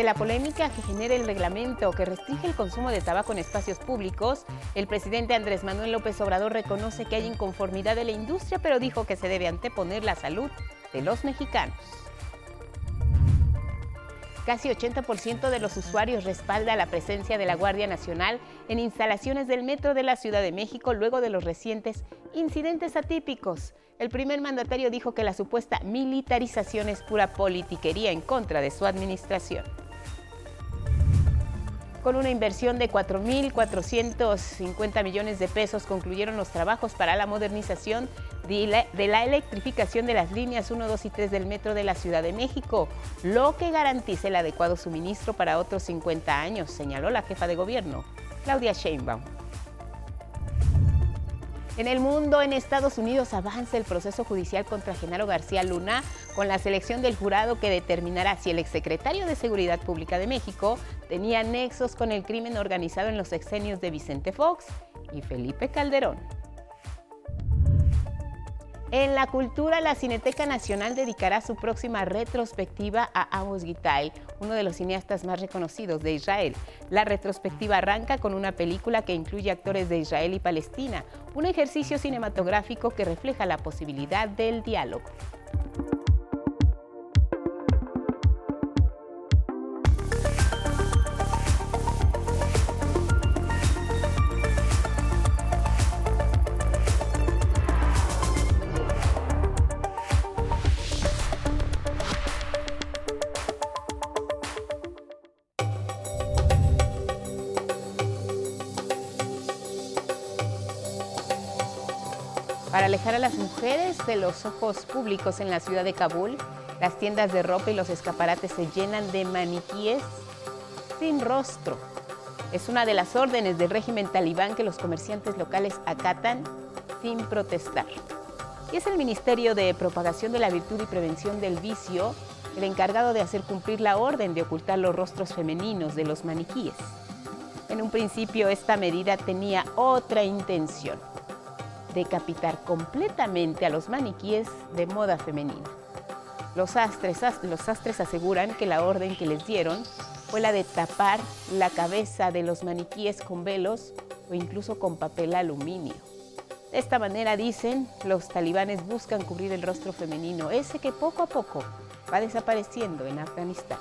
Ante la polémica que genera el reglamento que restringe el consumo de tabaco en espacios públicos, el presidente Andrés Manuel López Obrador reconoce que hay inconformidad de la industria, pero dijo que se debe anteponer la salud de los mexicanos. Casi 80% de los usuarios respalda la presencia de la Guardia Nacional en instalaciones del Metro de la Ciudad de México luego de los recientes incidentes atípicos. El primer mandatario dijo que la supuesta militarización es pura politiquería en contra de su administración. Con una inversión de 4.450 millones de pesos concluyeron los trabajos para la modernización de la, electrificación de las líneas 1, 2 y 3 del metro de la Ciudad de México, lo que garantiza el adecuado suministro para otros 50 años, señaló la jefa de gobierno, Claudia Sheinbaum. En el mundo, en Estados Unidos, avanza el proceso judicial contra Genaro García Luna con la selección del jurado que determinará si el exsecretario de Seguridad Pública de México tenía nexos con el crimen organizado en los sexenios de Vicente Fox y Felipe Calderón. En la cultura, la Cineteca Nacional dedicará su próxima retrospectiva a Amos Gitael, uno de los cineastas más reconocidos de Israel. La retrospectiva arranca con una película que incluye actores de Israel y Palestina, un ejercicio cinematográfico que refleja la posibilidad del diálogo. Para alejar a las mujeres de los ojos públicos en la ciudad de Kabul, las tiendas de ropa y los escaparates se llenan de maniquíes sin rostro. Es una de las órdenes del régimen talibán que los comerciantes locales acatan sin protestar. Y es el Ministerio de Propagación de la Virtud y Prevención del Vicio el encargado de hacer cumplir la orden de ocultar los rostros femeninos de los maniquíes. En un principio esta medida tenía otra intención decapitar completamente a los maniquíes de moda femenina. Los astres, los astres aseguran que la orden que les dieron fue la de tapar la cabeza de los maniquíes con velos o incluso con papel aluminio. De esta manera, dicen, los talibanes buscan cubrir el rostro femenino, ese que poco a poco va desapareciendo en Afganistán.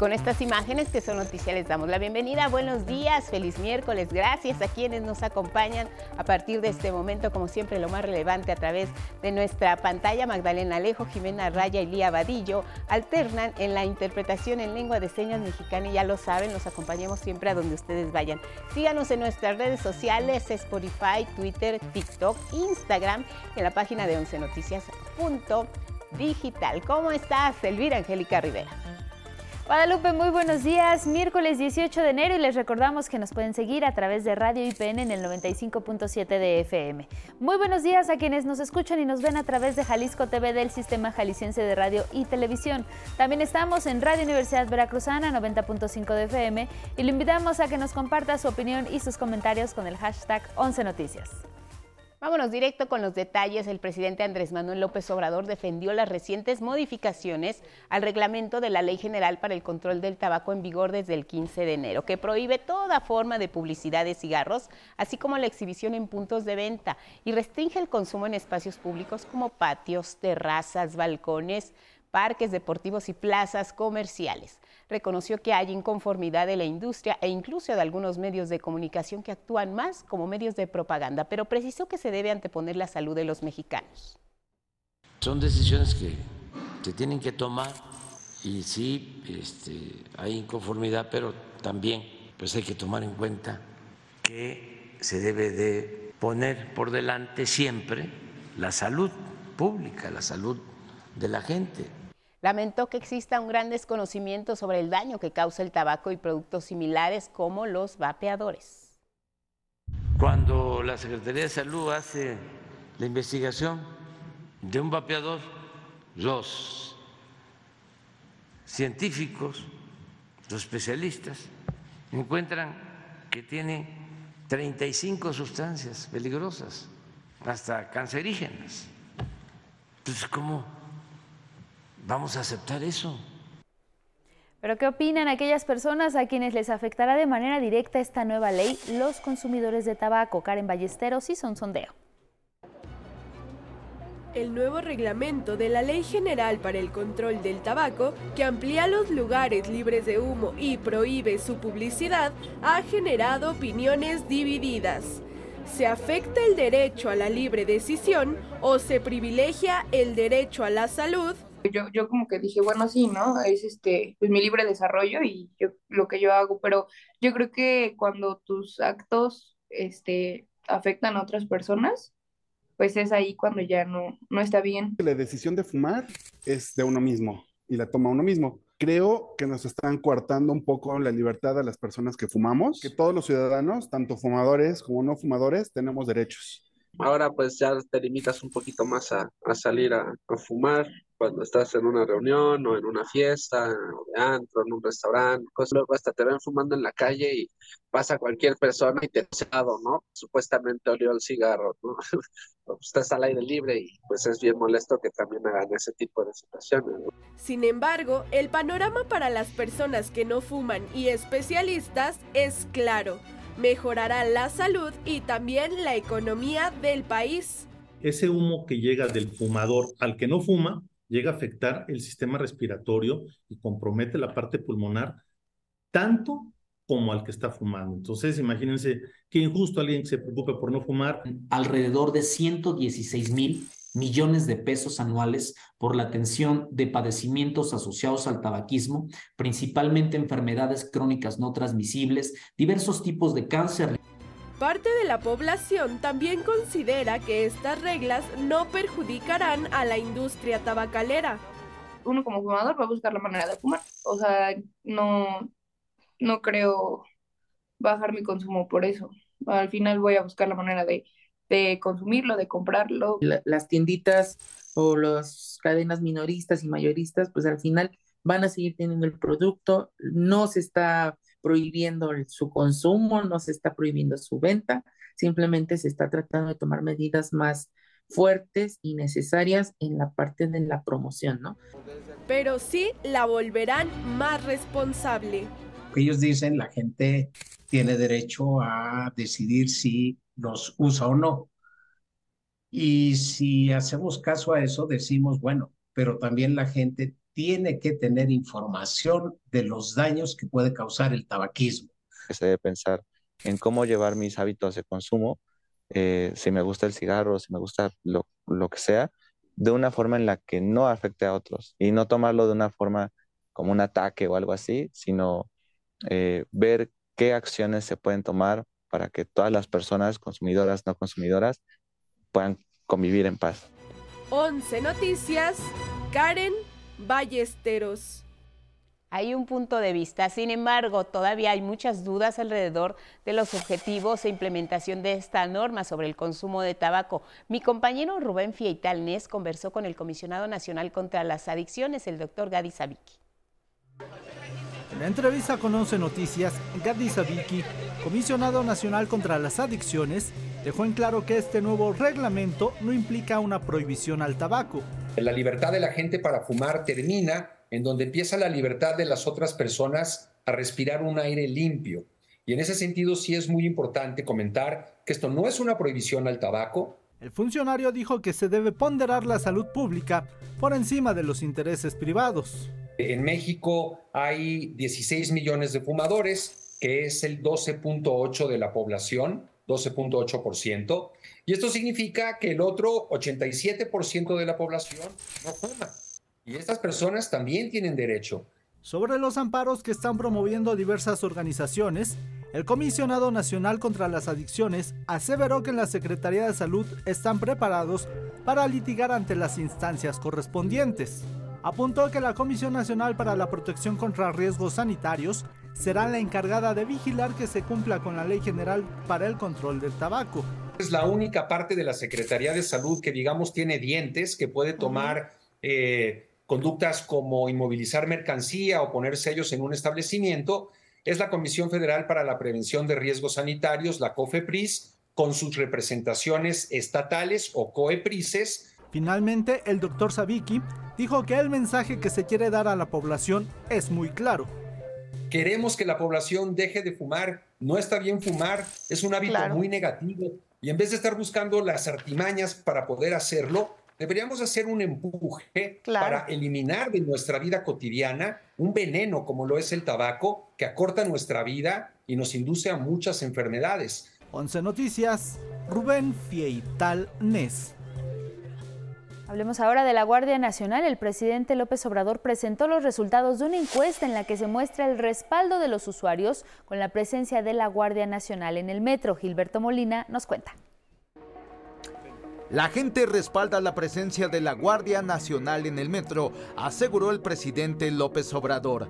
Con estas imágenes que son noticias les damos la bienvenida. Buenos días, feliz miércoles. Gracias a quienes nos acompañan a partir de este momento, como siempre, lo más relevante a través de nuestra pantalla. Magdalena Alejo, Jimena Raya y Lía Vadillo alternan en la interpretación en lengua de señas mexicana y ya lo saben, nos acompañemos siempre a donde ustedes vayan. Síganos en nuestras redes sociales, Spotify, Twitter, TikTok, Instagram, en la página de 11 noticias.digital. ¿Cómo estás, Elvira Angélica Rivera? Guadalupe, muy buenos días. Miércoles 18 de enero y les recordamos que nos pueden seguir a través de Radio IPN en el 95.7 de FM. Muy buenos días a quienes nos escuchan y nos ven a través de Jalisco TV del Sistema Jalisciense de Radio y Televisión. También estamos en Radio Universidad Veracruzana 90.5 de FM y le invitamos a que nos comparta su opinión y sus comentarios con el hashtag 11 Noticias. Vámonos directo con los detalles. El presidente Andrés Manuel López Obrador defendió las recientes modificaciones al reglamento de la Ley General para el Control del Tabaco en vigor desde el 15 de enero, que prohíbe toda forma de publicidad de cigarros, así como la exhibición en puntos de venta y restringe el consumo en espacios públicos como patios, terrazas, balcones, parques deportivos y plazas comerciales reconoció que hay inconformidad de la industria e incluso de algunos medios de comunicación que actúan más como medios de propaganda, pero precisó que se debe anteponer la salud de los mexicanos. Son decisiones que se tienen que tomar y sí este, hay inconformidad, pero también pues hay que tomar en cuenta que se debe de poner por delante siempre la salud pública, la salud de la gente. Lamentó que exista un gran desconocimiento sobre el daño que causa el tabaco y productos similares como los vapeadores. Cuando la Secretaría de Salud hace la investigación de un vapeador, los científicos, los especialistas, encuentran que tiene 35 sustancias peligrosas, hasta cancerígenas. Entonces, ¿cómo vamos a aceptar eso? Pero ¿qué opinan aquellas personas a quienes les afectará de manera directa esta nueva ley? Los consumidores de tabaco, Karen Ballesteros y Son Sondeo. El nuevo reglamento de la Ley General para el Control del Tabaco, que amplía los lugares libres de humo y prohíbe su publicidad, ha generado opiniones divididas. ¿Se afecta el derecho a la libre decisión o se privilegia el derecho a la salud? Yo, yo como que dije, bueno, sí, ¿no? Es este, pues mi libre desarrollo y yo, lo que yo hago, pero yo creo que cuando tus actos, este, afectan a otras personas, pues es ahí cuando ya no, no está bien. La decisión de fumar es de uno mismo y la toma uno mismo. Creo que nos están coartando un poco la libertad a las personas que fumamos, que todos los ciudadanos, tanto fumadores como no fumadores, tenemos derechos. Ahora pues ya te limitas un poquito más a, salir a, fumar cuando estás en una reunión o en una fiesta, o de antro, en un restaurante, cosas. Luego hasta te ven fumando en la calle y pasa cualquier persona y te ¿no? Supuestamente olió el cigarro, ¿no? estás al aire libre y pues es bien molesto que también hagan ese tipo de situaciones. Sin embargo, el panorama para las personas que no fuman y especialistas es claro mejorará la salud y también la economía del país. Ese humo que llega del fumador al que no fuma llega a afectar el sistema respiratorio y compromete la parte pulmonar tanto como al que está fumando. Entonces, imagínense qué injusto alguien que se preocupe por no fumar. Alrededor de 116 mil millones de pesos anuales por la atención de padecimientos asociados al tabaquismo, principalmente enfermedades crónicas no transmisibles, diversos tipos de cáncer. Parte de la población también considera que estas reglas no perjudicarán a la industria tabacalera. Uno como fumador va a buscar la manera de fumar. O sea, no, no creo bajar mi consumo por eso. Al final voy a buscar la manera de de consumirlo, de comprarlo. las tienditas o las cadenas minoristas y mayoristas, pues al final van a seguir teniendo el producto, no se está prohibiendo su consumo, no se está prohibiendo su venta, simplemente se está tratando de tomar medidas más fuertes y necesarias en la parte de la promoción, ¿no? Pero sí la volverán más responsable. Ellos dicen la gente tiene derecho a decidir si los usa o no. Y si hacemos caso a eso, decimos, bueno, pero también la gente tiene que tener información de los daños que puede causar el tabaquismo. Se debe pensar en cómo llevar mis hábitos de consumo, eh, si me gusta el cigarro, si me gusta lo, lo que sea, de una forma en la que no afecte a otros y no tomarlo de una forma como un ataque o algo así, sino eh, ver qué acciones se pueden tomar para que todas las personas, consumidoras, no consumidoras, puedan convivir en paz. 11 Noticias, Karen Ballesteros. Hay un punto de vista, sin embargo, todavía hay muchas dudas alrededor de los objetivos e implementación de esta norma sobre el consumo de tabaco. Mi compañero Rubén Fieital Nes conversó con el Comisionado Nacional contra las Adicciones, el doctor Gadi Sabiki. En la entrevista con 11 Noticias, Gadi Sabiki, comisionado nacional contra las adicciones, dejó en claro que este nuevo reglamento no implica una prohibición al tabaco. La libertad de la gente para fumar termina en donde empieza la libertad de las otras personas a respirar un aire limpio. Y en ese sentido sí es muy importante comentar que esto no es una prohibición al tabaco. El funcionario dijo que se debe ponderar la salud pública por encima de los intereses privados. En México hay 16 millones de fumadores, que es el 12.8 de la población, 12.8%. Y esto significa que el otro 87% de la población no fuma. Y estas personas también tienen derecho. Sobre los amparos que están promoviendo diversas organizaciones, el Comisionado Nacional contra las Adicciones aseveró que en la Secretaría de Salud están preparados para litigar ante las instancias correspondientes apuntó que la Comisión Nacional para la Protección contra Riesgos Sanitarios será la encargada de vigilar que se cumpla con la Ley General para el Control del Tabaco. Es la única parte de la Secretaría de Salud que, digamos, tiene dientes, que puede tomar eh, conductas como inmovilizar mercancía o poner sellos en un establecimiento. es la Comisión Federal para la Prevención de Riesgos Sanitarios, la COFEPRIS, con sus representaciones estatales o COEPRISES. Finalmente, el doctor Sabiki dijo que el mensaje que se quiere dar a la población es muy claro. Queremos que la población deje de fumar. No está bien fumar, es un hábito muy negativo. Y en vez de estar buscando las artimañas para poder hacerlo, deberíamos hacer un empuje para eliminar de nuestra vida cotidiana un veneno como lo es el tabaco, que acorta nuestra vida y nos induce a muchas enfermedades. 11 Noticias, Rubén Fieital Nes. Hablemos ahora de la Guardia Nacional. El presidente López Obrador presentó los resultados de una encuesta en la que se muestra el respaldo de los usuarios con la presencia de la Guardia Nacional en el metro. Gilberto Molina nos cuenta. La gente respalda la presencia de la Guardia Nacional en el metro, aseguró el presidente López Obrador.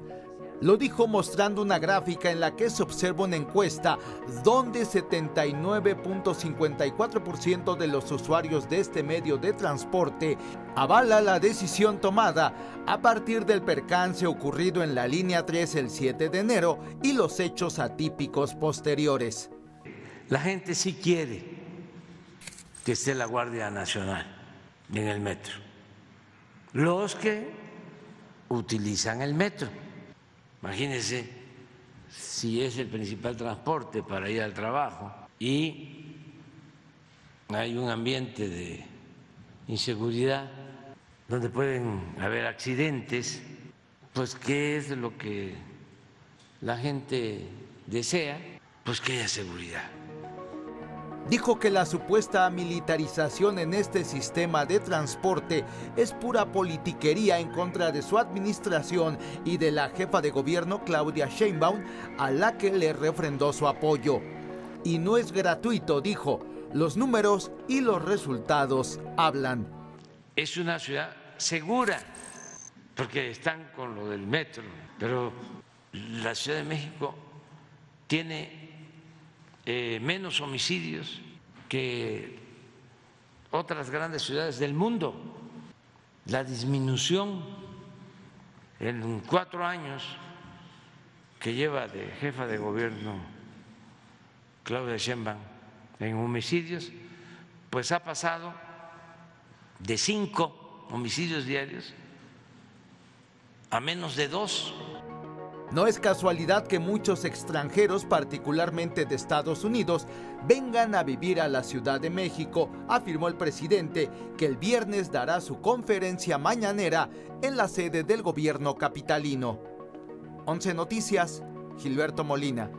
Lo dijo mostrando una gráfica en la que se observa una encuesta donde 79.54% de los usuarios de este medio de transporte avala la decisión tomada a partir del percance ocurrido en la línea 3 el 7 de enero y los hechos atípicos posteriores. La gente sí quiere que esté la Guardia Nacional en el metro. Los que utilizan el metro Imagínense si es el principal transporte para ir al trabajo y hay un ambiente de inseguridad donde pueden haber accidentes, pues ¿qué es lo que la gente desea? Pues que haya seguridad dijo que la supuesta militarización en este sistema de transporte es pura politiquería en contra de su administración y de la jefa de gobierno Claudia Sheinbaum, a la que le refrendó su apoyo. Y no es gratuito, dijo, los números y los resultados hablan. Es una ciudad segura, porque están con lo del metro, pero la Ciudad de México tiene eh, menos homicidios que otras grandes ciudades del mundo. La disminución en cuatro años que lleva de jefa de gobierno Claudia Sheinbaum en homicidios, pues ha pasado de cinco homicidios diarios a menos de dos. No es casualidad que muchos extranjeros, particularmente de Estados Unidos, vengan a vivir a la Ciudad de México, afirmó el presidente, que el viernes dará su conferencia mañanera en la sede del gobierno capitalino. 11 Noticias, Gilberto Molina.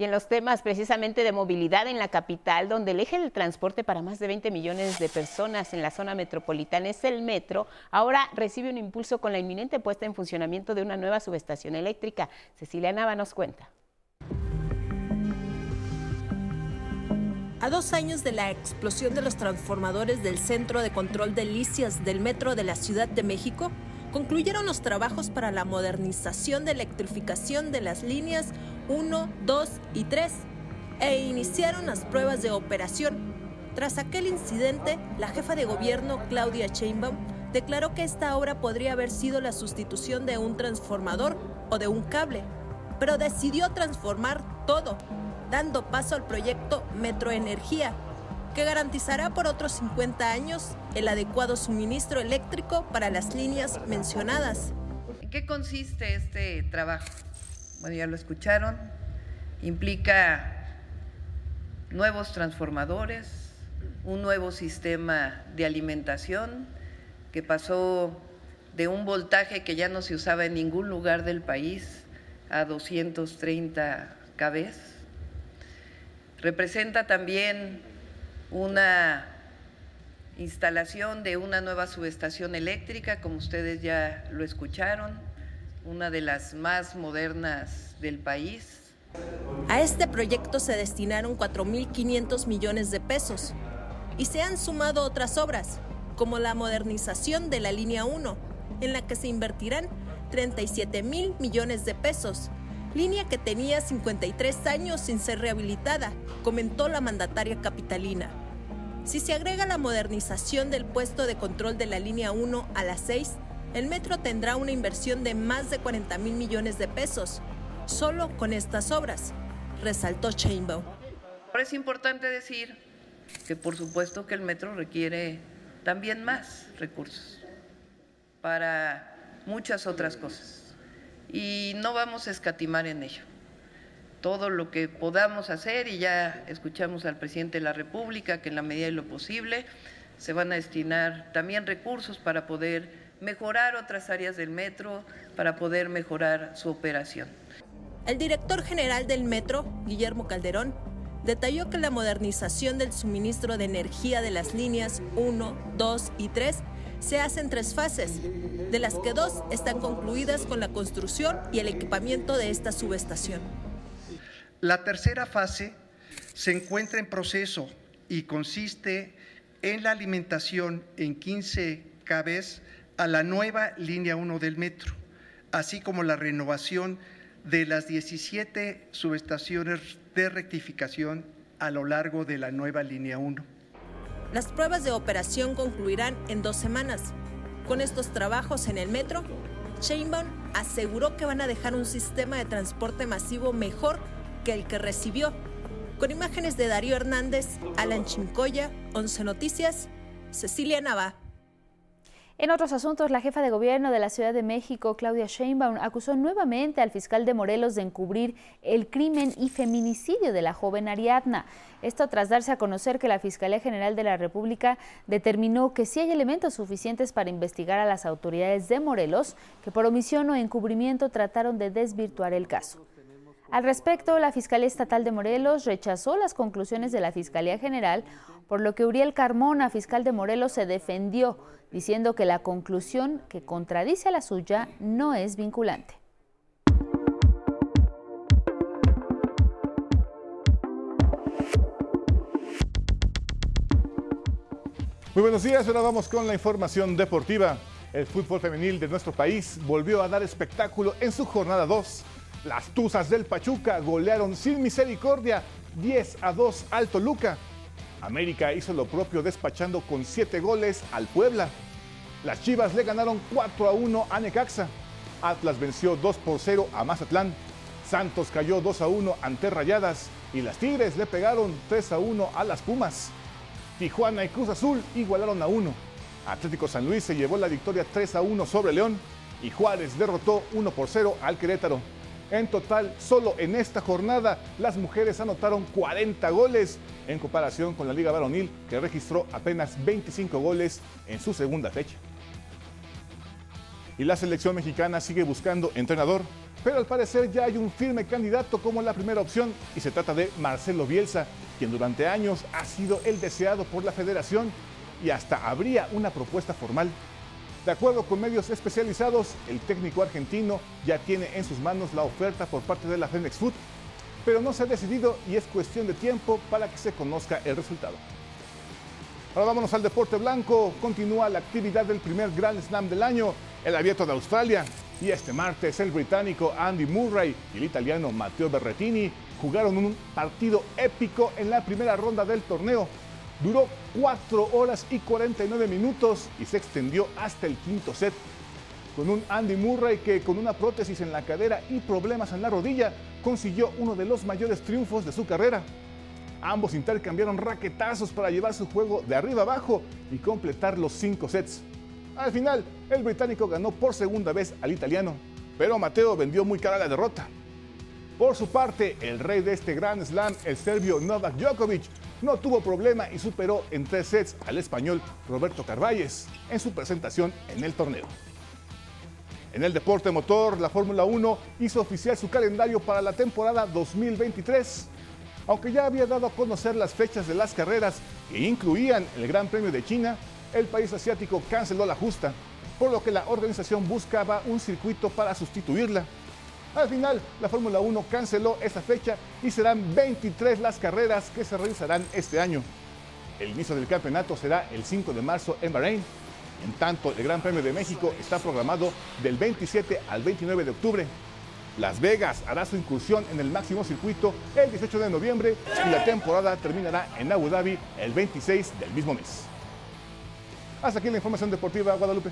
Y en los temas precisamente de movilidad en la capital, donde el eje del transporte para más de 20 millones de personas en la zona metropolitana es el metro, ahora recibe un impulso con la inminente puesta en funcionamiento de una nueva subestación eléctrica. Cecilia Nava nos cuenta. A dos años de la explosión de los transformadores del Centro de Control de Licias del Metro de la Ciudad de México, concluyeron los trabajos para la modernización de electrificación de las líneas 1, 2 y 3 e iniciaron las pruebas de operación. Tras aquel incidente, la jefa de gobierno, Claudia Sheinbaum, declaró que esta obra podría haber sido la sustitución de un transformador o de un cable, pero decidió transformar todo, dando paso al proyecto Metroenergía, que garantizará por otros 50 años el adecuado suministro eléctrico para las líneas mencionadas. ¿En qué consiste este trabajo? Bueno, ya lo escucharon, implica nuevos transformadores, un nuevo sistema de alimentación que pasó de un voltaje que ya no se usaba en ningún lugar del país a 230 kV. Representa también una instalación de una nueva subestación eléctrica, como ustedes ya lo escucharon, una de las más modernas del país. A este proyecto se destinaron 4.500 millones de pesos y se han sumado otras obras, como la modernización de la línea 1, en la que se invertirán 37 mil millones de pesos, línea que tenía 53 años sin ser rehabilitada, comentó la mandataria capitalina. Si se agrega la modernización del puesto de control de la línea 1 a las 6, el metro tendrá una inversión de más de 40 mil millones de pesos, solo con estas obras, resaltó Chainbow. Ahora es importante decir que por supuesto que el metro requiere también más recursos para muchas otras cosas y no vamos a escatimar en ello. Todo lo que podamos hacer, y ya escuchamos al presidente de la República que en la medida de lo posible se van a destinar también recursos para poder mejorar otras áreas del metro, para poder mejorar su operación. El director general del metro, Guillermo Calderón, detalló que la modernización del suministro de energía de las líneas 1, 2 y 3 se hace en tres fases, de las que dos están concluidas con la construcción y el equipamiento de esta subestación. La tercera fase se encuentra en proceso y consiste en la alimentación en 15 cabes a la nueva línea 1 del metro, así como la renovación de las 17 subestaciones de rectificación a lo largo de la nueva línea 1. Las pruebas de operación concluirán en dos semanas. Con estos trabajos en el metro, Sheinbaum aseguró que van a dejar un sistema de transporte masivo mejor que el que recibió. Con imágenes de Darío Hernández, Alan Chincoya, 11 Noticias, Cecilia Nava. En otros asuntos, la jefa de gobierno de la Ciudad de México, Claudia Sheinbaum, acusó nuevamente al fiscal de Morelos de encubrir el crimen y feminicidio de la joven Ariadna. Esto tras darse a conocer que la Fiscalía General de la República determinó que sí hay elementos suficientes para investigar a las autoridades de Morelos que por omisión o encubrimiento trataron de desvirtuar el caso. Al respecto, la Fiscalía Estatal de Morelos rechazó las conclusiones de la Fiscalía General, por lo que Uriel Carmona, fiscal de Morelos, se defendió, diciendo que la conclusión que contradice a la suya no es vinculante. Muy buenos días, ahora vamos con la información deportiva. El fútbol femenil de nuestro país volvió a dar espectáculo en su jornada 2 las Tuzas del Pachuca golearon sin misericordia 10 a 2 al Toluca. América hizo lo propio despachando con 7 goles al Puebla. Las Chivas le ganaron 4 a 1 a Necaxa. Atlas venció 2 por 0 a Mazatlán. Santos cayó 2 a 1 ante Rayadas y las Tigres le pegaron 3 a 1 a las Pumas. Tijuana y Cruz Azul igualaron a 1. Atlético San Luis se llevó la victoria 3 a 1 sobre León y Juárez derrotó 1 por 0 al Querétaro. En total, solo en esta jornada, las mujeres anotaron 40 goles en comparación con la Liga Varonil, que registró apenas 25 goles en su segunda fecha. Y la selección mexicana sigue buscando entrenador, pero al parecer ya hay un firme candidato como la primera opción y se trata de Marcelo Bielsa, quien durante años ha sido el deseado por la federación y hasta habría una propuesta formal de acuerdo con medios especializados, el técnico argentino ya tiene en sus manos la oferta por parte de la Fenex Food, pero no se ha decidido y es cuestión de tiempo para que se conozca el resultado. Ahora vámonos al deporte blanco. Continúa la actividad del primer Grand Slam del año, el abierto de Australia. Y este martes el británico Andy Murray y el italiano Matteo Berrettini jugaron un partido épico en la primera ronda del torneo Duró 4 horas y 49 minutos y se extendió hasta el quinto set. Con un Andy Murray que con una prótesis en la cadera y problemas en la rodilla consiguió uno de los mayores triunfos de su carrera. Ambos intercambiaron raquetazos para llevar su juego de arriba abajo y completar los 5 sets. Al final, el británico ganó por segunda vez al italiano, pero Mateo vendió muy cara la derrota. Por su parte, el rey de este Grand Slam, el serbio Novak Djokovic, no tuvo problema y superó en tres sets al español Roberto Carvalles en su presentación en el torneo. En el deporte motor, la Fórmula 1 hizo oficial su calendario para la temporada 2023. Aunque ya había dado a conocer las fechas de las carreras que incluían el Gran Premio de China, el país asiático canceló la justa, por lo que la organización buscaba un circuito para sustituirla. Al final, la Fórmula 1 canceló esa fecha y serán 23 las carreras que se realizarán este año. El inicio del campeonato será el 5 de marzo en Bahrein. En tanto, el Gran Premio de México está programado del 27 al 29 de octubre. Las Vegas hará su incursión en el máximo circuito el 18 de noviembre y la temporada terminará en Abu Dhabi el 26 del mismo mes. Hasta aquí la información deportiva, Guadalupe.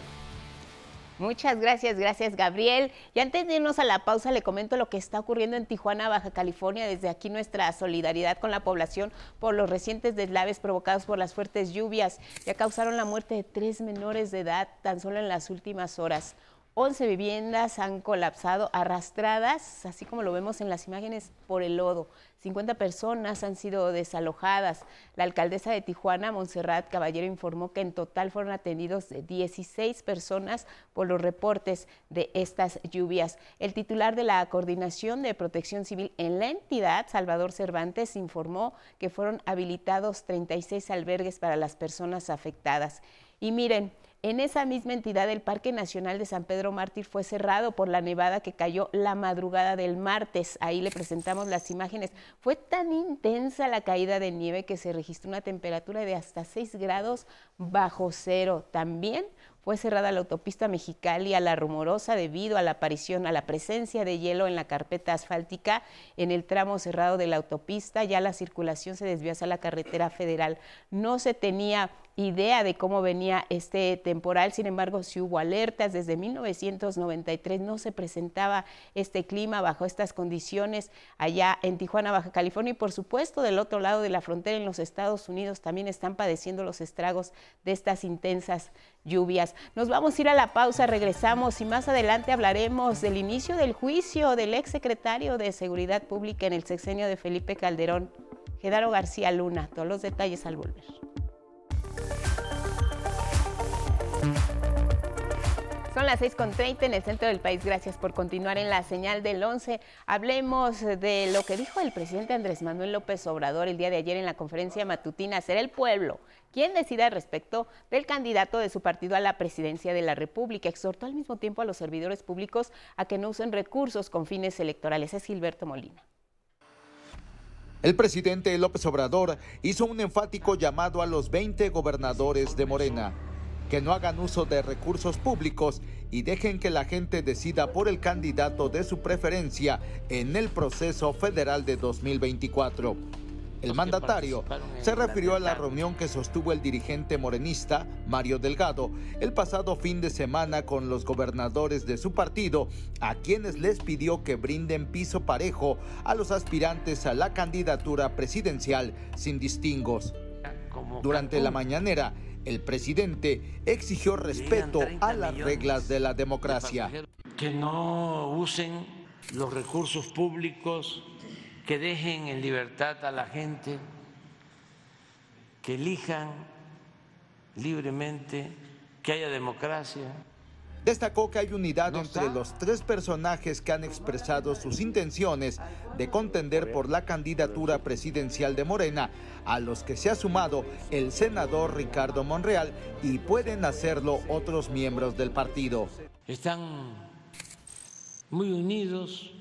Muchas gracias, gracias Gabriel. Y antes de irnos a la pausa, le comento lo que está ocurriendo en Tijuana, Baja California. Desde aquí nuestra solidaridad con la población por los recientes deslaves provocados por las fuertes lluvias. Ya causaron la muerte de tres menores de edad tan solo en las últimas horas. 11 viviendas han colapsado, arrastradas, así como lo vemos en las imágenes, por el lodo. 50 personas han sido desalojadas. La alcaldesa de Tijuana, Montserrat Caballero, informó que en total fueron atendidos 16 personas por los reportes de estas lluvias. El titular de la Coordinación de Protección Civil en la entidad, Salvador Cervantes, informó que fueron habilitados 36 albergues para las personas afectadas. Y miren, en esa misma entidad, el Parque Nacional de San Pedro Mártir fue cerrado por la nevada que cayó la madrugada del martes. Ahí le presentamos las imágenes. Fue tan intensa la caída de nieve que se registró una temperatura de hasta 6 grados bajo cero. También fue cerrada la autopista Mexicali a la rumorosa debido a la aparición, a la presencia de hielo en la carpeta asfáltica en el tramo cerrado de la autopista. Ya la circulación se desvió hacia la carretera federal. No se tenía idea de cómo venía este temporal, sin embargo, sí hubo alertas. Desde 1993 no se presentaba este clima bajo estas condiciones allá en Tijuana, Baja California y por supuesto del otro lado de la frontera en los Estados Unidos también están padeciendo los estragos de estas intensas lluvias. Nos vamos a ir a la pausa, regresamos y más adelante hablaremos del inicio del juicio del ex secretario de Seguridad Pública en el sexenio de Felipe Calderón, Gedaro García Luna. Todos los detalles al volver. Son las 6.30 en el centro del país. Gracias por continuar en la señal del 11. Hablemos de lo que dijo el presidente Andrés Manuel López Obrador el día de ayer en la conferencia matutina. Será el pueblo quien decida respecto del candidato de su partido a la presidencia de la República. Exhortó al mismo tiempo a los servidores públicos a que no usen recursos con fines electorales. Es Gilberto Molina. El presidente López Obrador hizo un enfático llamado a los 20 gobernadores de Morena que no hagan uso de recursos públicos y dejen que la gente decida por el candidato de su preferencia en el proceso federal de 2024. El mandatario se refirió a la reunión que sostuvo el dirigente morenista, Mario Delgado, el pasado fin de semana con los gobernadores de su partido, a quienes les pidió que brinden piso parejo a los aspirantes a la candidatura presidencial sin distingos. Durante la mañanera, el presidente exigió respeto a las reglas de la democracia. Que no usen los recursos públicos, que dejen en libertad a la gente, que elijan libremente, que haya democracia. Destacó que hay unidad entre los tres personajes que han expresado sus intenciones de contender por la candidatura presidencial de Morena, a los que se ha sumado el senador Ricardo Monreal y pueden hacerlo otros miembros del partido. Están muy unidos.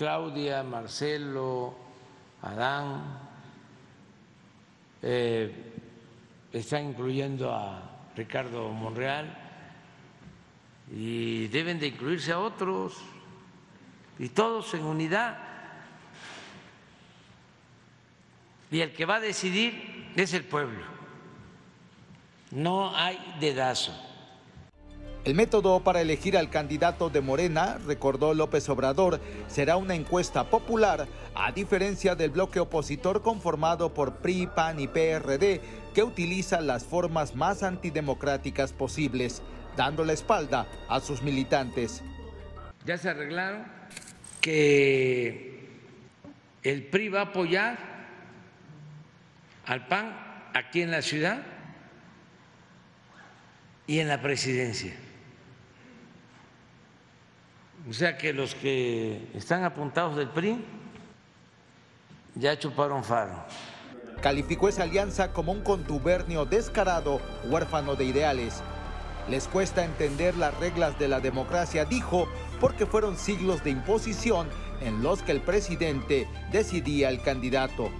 Claudia, Marcelo, Adán, eh, están incluyendo a Ricardo Monreal y deben de incluirse a otros y todos en unidad. Y el que va a decidir es el pueblo. No hay dedazo. El método para elegir al candidato de Morena, recordó López Obrador, será una encuesta popular, a diferencia del bloque opositor conformado por PRI, PAN y PRD, que utiliza las formas más antidemocráticas posibles, dando la espalda a sus militantes. Ya se arreglaron que el PRI va a apoyar al PAN aquí en la ciudad y en la presidencia. O sea que los que están apuntados del PRI ya chuparon faro. Calificó esa alianza como un contubernio descarado, huérfano de ideales. Les cuesta entender las reglas de la democracia, dijo, porque fueron siglos de imposición en los que el presidente decidía el candidato.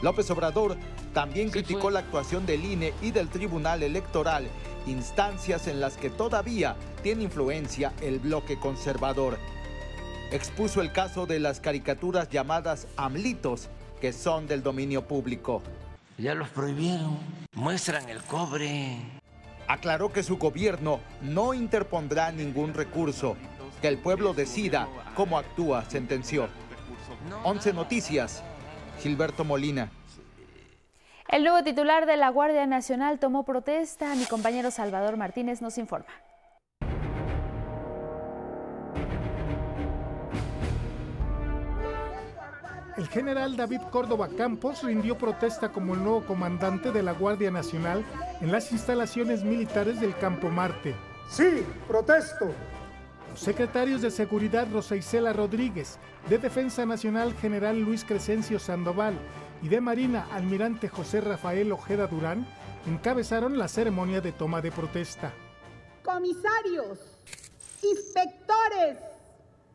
López Obrador también criticó la actuación del INE y del Tribunal Electoral, instancias en las que todavía tiene influencia el bloque conservador. Expuso el caso de las caricaturas llamadas AMLITOS, que son del dominio público. Ya los prohibieron, muestran el cobre. Aclaró que su gobierno no interpondrá ningún recurso, que el pueblo decida cómo actúa, sentenció. 11 Noticias, Gilberto Molina. El nuevo titular de la Guardia Nacional tomó protesta. Mi compañero Salvador Martínez nos informa. El general David Córdoba Campos rindió protesta como el nuevo comandante de la Guardia Nacional en las instalaciones militares del Campo Marte. Sí, protesto. Los secretarios de Seguridad Rosa Isela Rodríguez, de Defensa Nacional General Luis Crescencio Sandoval y de Marina Almirante José Rafael Ojeda Durán encabezaron la ceremonia de toma de protesta. Comisarios, inspectores,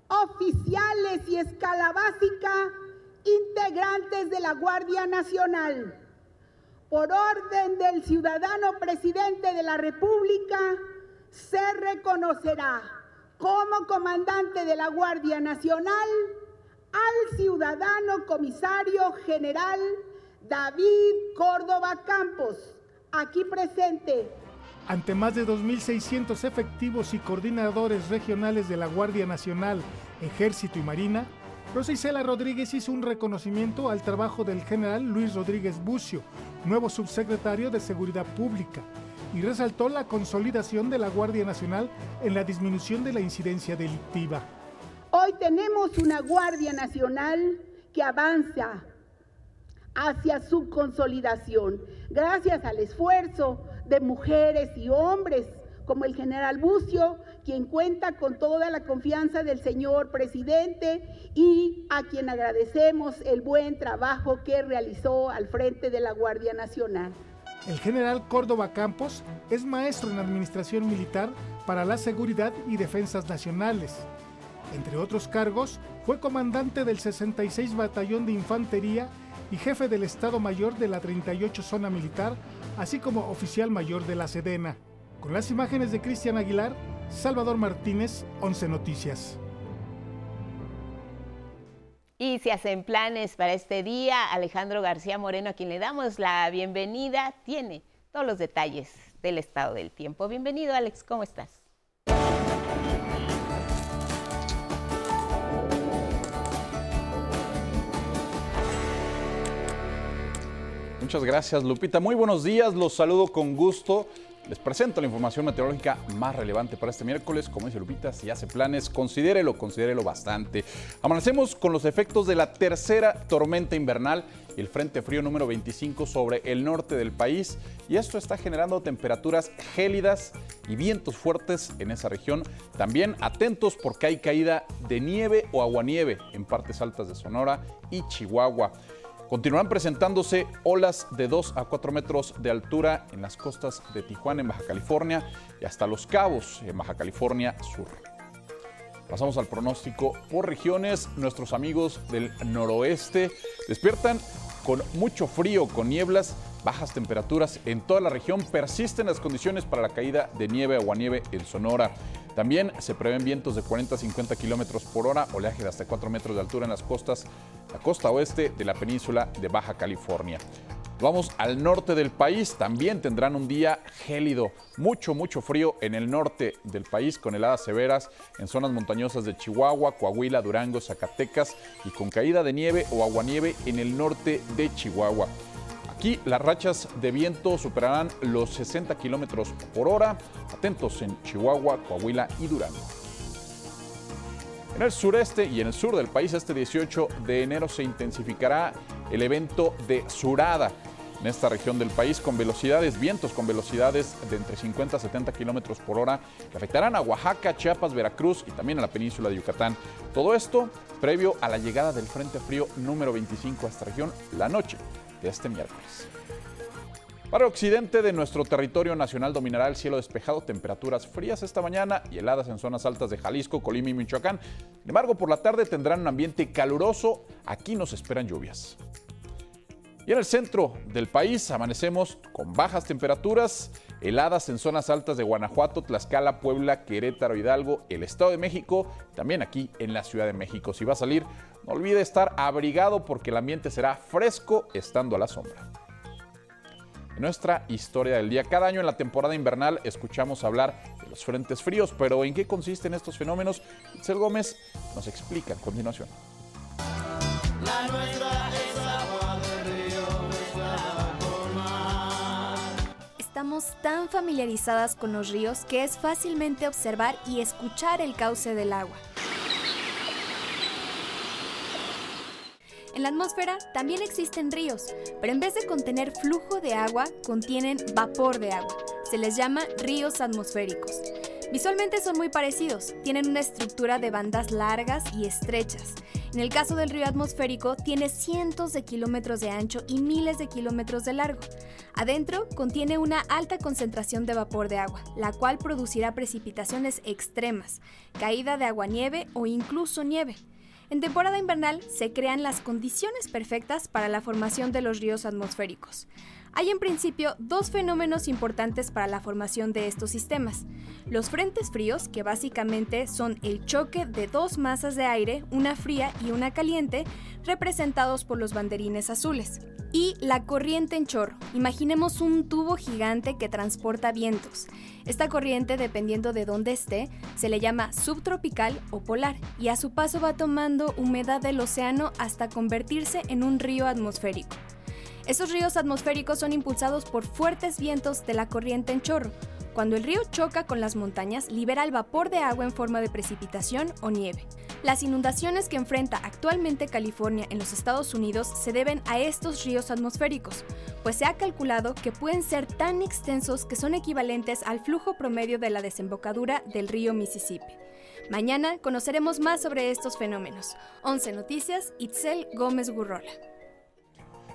oficiales y escala básica integrantes de la Guardia Nacional. Por orden del ciudadano presidente de la República, se reconocerá como comandante de la Guardia Nacional al ciudadano comisario general David Córdoba Campos, aquí presente. Ante más de 2.600 efectivos y coordinadores regionales de la Guardia Nacional, Ejército y Marina, Rosa Isela Rodríguez hizo un reconocimiento al trabajo del general Luis Rodríguez Bucio, nuevo subsecretario de Seguridad Pública, y resaltó la consolidación de la Guardia Nacional en la disminución de la incidencia delictiva. Hoy tenemos una Guardia Nacional que avanza hacia su consolidación, gracias al esfuerzo de mujeres y hombres como el general Bucio, quien cuenta con toda la confianza del señor presidente y a quien agradecemos el buen trabajo que realizó al frente de la Guardia Nacional. El general Córdoba Campos es maestro en Administración Militar para la Seguridad y Defensas Nacionales. Entre otros cargos, fue comandante del 66 Batallón de Infantería y jefe del Estado Mayor de la 38 Zona Militar, así como oficial mayor de la Sedena. Con las imágenes de Cristian Aguilar, Salvador Martínez, 11 Noticias. Y se hacen planes para este día, Alejandro García Moreno, a quien le damos la bienvenida, tiene todos los detalles del estado del tiempo. Bienvenido, Alex, ¿cómo estás? Muchas gracias, Lupita. Muy buenos días, los saludo con gusto. Les presento la información meteorológica más relevante para este miércoles. Como dice Lupita, si hace planes, considérelo, considérelo bastante. Amanecemos con los efectos de la tercera tormenta invernal el Frente Frío número 25 sobre el norte del país. Y esto está generando temperaturas gélidas y vientos fuertes en esa región. También atentos porque hay caída de nieve o aguanieve en partes altas de Sonora y Chihuahua. Continuarán presentándose olas de 2 a 4 metros de altura en las costas de Tijuana, en Baja California, y hasta Los Cabos, en Baja California Sur. Pasamos al pronóstico por regiones. Nuestros amigos del noroeste despiertan con mucho frío, con nieblas, bajas temperaturas en toda la región. Persisten las condiciones para la caída de nieve o nieve en Sonora. También se prevén vientos de 40 a 50 kilómetros por hora, oleaje de hasta 4 metros de altura en las costas, la costa oeste de la península de Baja California. Vamos al norte del país, también tendrán un día gélido, mucho, mucho frío en el norte del país, con heladas severas en zonas montañosas de Chihuahua, Coahuila, Durango, Zacatecas y con caída de nieve o aguanieve en el norte de Chihuahua. Aquí las rachas de viento superarán los 60 kilómetros por hora. Atentos en Chihuahua, Coahuila y Durango. En el sureste y en el sur del país, este 18 de enero se intensificará el evento de Surada en esta región del país con velocidades, vientos con velocidades de entre 50 a 70 kilómetros por hora que afectarán a Oaxaca, Chiapas, Veracruz y también a la península de Yucatán. Todo esto previo a la llegada del Frente Frío número 25 a esta región la noche de este miércoles. Para el occidente de nuestro territorio nacional dominará el cielo despejado, temperaturas frías esta mañana y heladas en zonas altas de Jalisco, Colima y Michoacán. Sin embargo, por la tarde tendrán un ambiente caluroso. Aquí nos esperan lluvias. Y en el centro del país amanecemos con bajas temperaturas, heladas en zonas altas de Guanajuato, Tlaxcala, Puebla, Querétaro, Hidalgo, el Estado de México, también aquí en la Ciudad de México. Si va a salir, no olvide estar abrigado porque el ambiente será fresco estando a la sombra. En nuestra historia del día. Cada año en la temporada invernal escuchamos hablar de los frentes fríos, pero ¿en qué consisten estos fenómenos? Itzel Gómez nos explica a continuación. Estamos tan familiarizadas con los ríos que es fácilmente observar y escuchar el cauce del agua. En la atmósfera también existen ríos, pero en vez de contener flujo de agua, contienen vapor de agua. Se les llama ríos atmosféricos. Visualmente son muy parecidos, tienen una estructura de bandas largas y estrechas. En el caso del río atmosférico, tiene cientos de kilómetros de ancho y miles de kilómetros de largo. Adentro contiene una alta concentración de vapor de agua, la cual producirá precipitaciones extremas, caída de agua-nieve o incluso nieve. En temporada invernal se crean las condiciones perfectas para la formación de los ríos atmosféricos. Hay en principio dos fenómenos importantes para la formación de estos sistemas. Los frentes fríos, que básicamente son el choque de dos masas de aire, una fría y una caliente, representados por los banderines azules. Y la corriente en chorro. Imaginemos un tubo gigante que transporta vientos. Esta corriente, dependiendo de dónde esté, se le llama subtropical o polar y a su paso va tomando humedad del océano hasta convertirse en un río atmosférico. Esos ríos atmosféricos son impulsados por fuertes vientos de la corriente en chorro. Cuando el río choca con las montañas, libera el vapor de agua en forma de precipitación o nieve. Las inundaciones que enfrenta actualmente California en los Estados Unidos se deben a estos ríos atmosféricos, pues se ha calculado que pueden ser tan extensos que son equivalentes al flujo promedio de la desembocadura del río Mississippi. Mañana conoceremos más sobre estos fenómenos. 11 Noticias, Itzel Gómez Gurrola.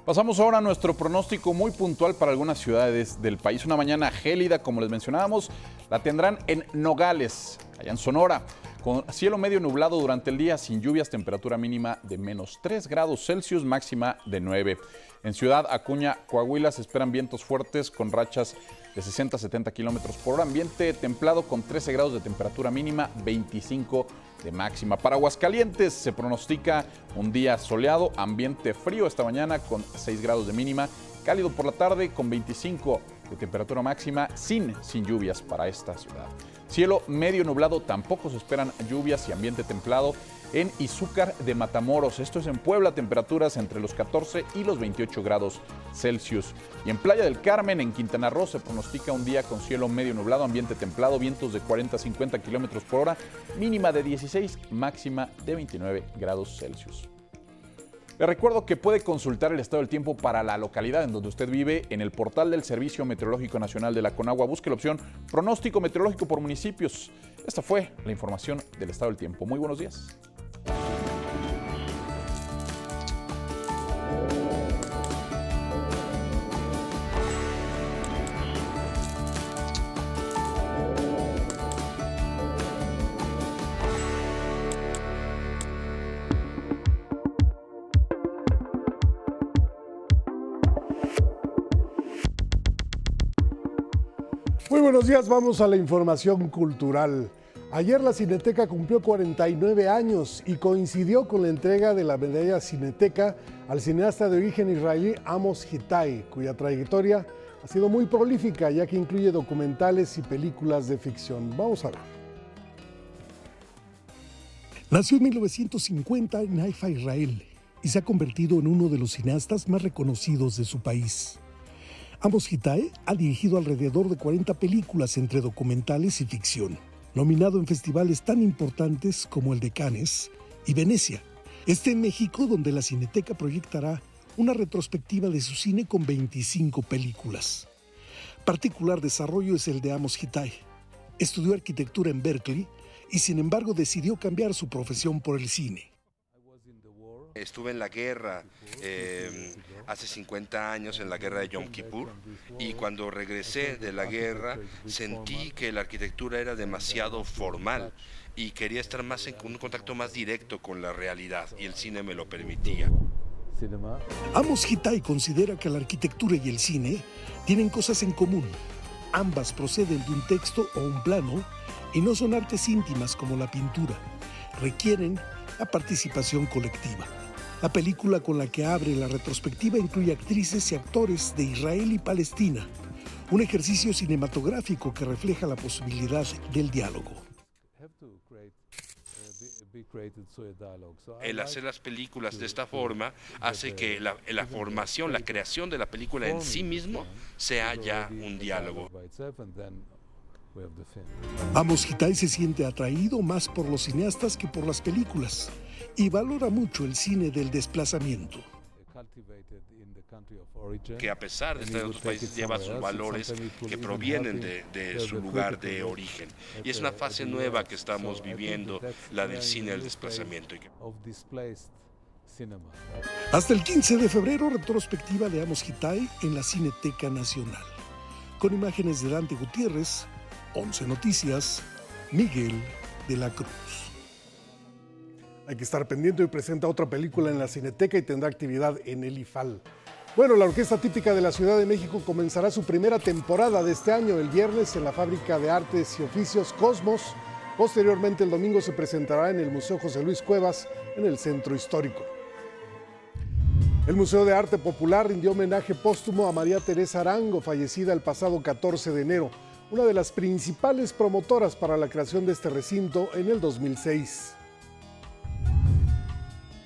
Pasamos ahora a nuestro pronóstico muy puntual para algunas ciudades del país. Una mañana gélida, como les mencionábamos, la tendrán en Nogales, allá en Sonora, con cielo medio nublado durante el día, sin lluvias, temperatura mínima de menos 3 grados Celsius, máxima de 9. En Ciudad Acuña, Coahuila, se esperan vientos fuertes con rachas de 60 a 70 kilómetros por hora. Ambiente templado con 13 grados de temperatura mínima, 25 de máxima. Para Aguascalientes se pronostica un día soleado, ambiente frío esta mañana con 6 grados de mínima, cálido por la tarde con 25 de temperatura máxima, sin, sin lluvias para esta ciudad. Cielo medio nublado, tampoco se esperan lluvias y ambiente templado en Izúcar de Matamoros. Esto es en Puebla, temperaturas entre los 14 y los 28 grados Celsius. Y en Playa del Carmen, en Quintana Roo, se pronostica un día con cielo medio nublado, ambiente templado, vientos de 40 a 50 kilómetros por hora, mínima de 16, máxima de 29 grados Celsius. Le recuerdo que puede consultar el estado del tiempo para la localidad en donde usted vive en el portal del Servicio Meteorológico Nacional de la Conagua. Busque la opción pronóstico meteorológico por municipios. Esta fue la información del estado del tiempo. Muy buenos días. Buenos días, vamos a la información cultural. Ayer la Cineteca cumplió 49 años y coincidió con la entrega de la medalla Cineteca al cineasta de origen israelí Amos Hitai, cuya trayectoria ha sido muy prolífica ya que incluye documentales y películas de ficción. Vamos a ver. Nació en 1950 en Haifa, Israel, y se ha convertido en uno de los cineastas más reconocidos de su país. Amos Hitai ha dirigido alrededor de 40 películas entre documentales y ficción nominado en festivales tan importantes como el de Cannes y Venecia. Este en México, donde la Cineteca proyectará una retrospectiva de su cine con 25 películas. Particular desarrollo es el de Amos Hitai. Estudió arquitectura en Berkeley y sin embargo decidió cambiar su profesión por el cine. Estuve en la guerra eh, hace 50 años, en la guerra de Yom Kippur, y cuando regresé de la guerra sentí que la arquitectura era demasiado formal y quería estar más en un contacto más directo con la realidad, y el cine me lo permitía. Amos Hitai considera que la arquitectura y el cine tienen cosas en común. Ambas proceden de un texto o un plano y no son artes íntimas como la pintura. Requieren la participación colectiva. La película con la que abre la retrospectiva incluye actrices y actores de Israel y Palestina, un ejercicio cinematográfico que refleja la posibilidad del diálogo. El hacer las películas de esta forma hace que la, la formación, la creación de la película en sí mismo sea ya un diálogo. Amos Hitai se siente atraído más por los cineastas que por las películas y valora mucho el cine del desplazamiento que a pesar de estar en otros países lleva sus valores que provienen de, de, su lugar de origen. Y es una fase nueva que estamos viviendo, la del cine del desplazamiento. Hasta el 15 de febrero, retrospectiva de Amos Hitai en la Cineteca Nacional. Con imágenes de Dante Gutiérrez, 11 Noticias, Miguel de la Cruz. Hay que estar pendiente y presenta otra película en la Cineteca y tendrá actividad en el IFAL. Bueno, la Orquesta Típica de la Ciudad de México comenzará su primera temporada de este año el viernes en la Fábrica de Artes y Oficios Cosmos. Posteriormente el domingo se presentará en el Museo José Luis Cuevas en el Centro Histórico. El Museo de Arte Popular rindió homenaje póstumo a María Teresa Arango, fallecida el pasado 14 de enero, una de las principales promotoras para la creación de este recinto en el 2006.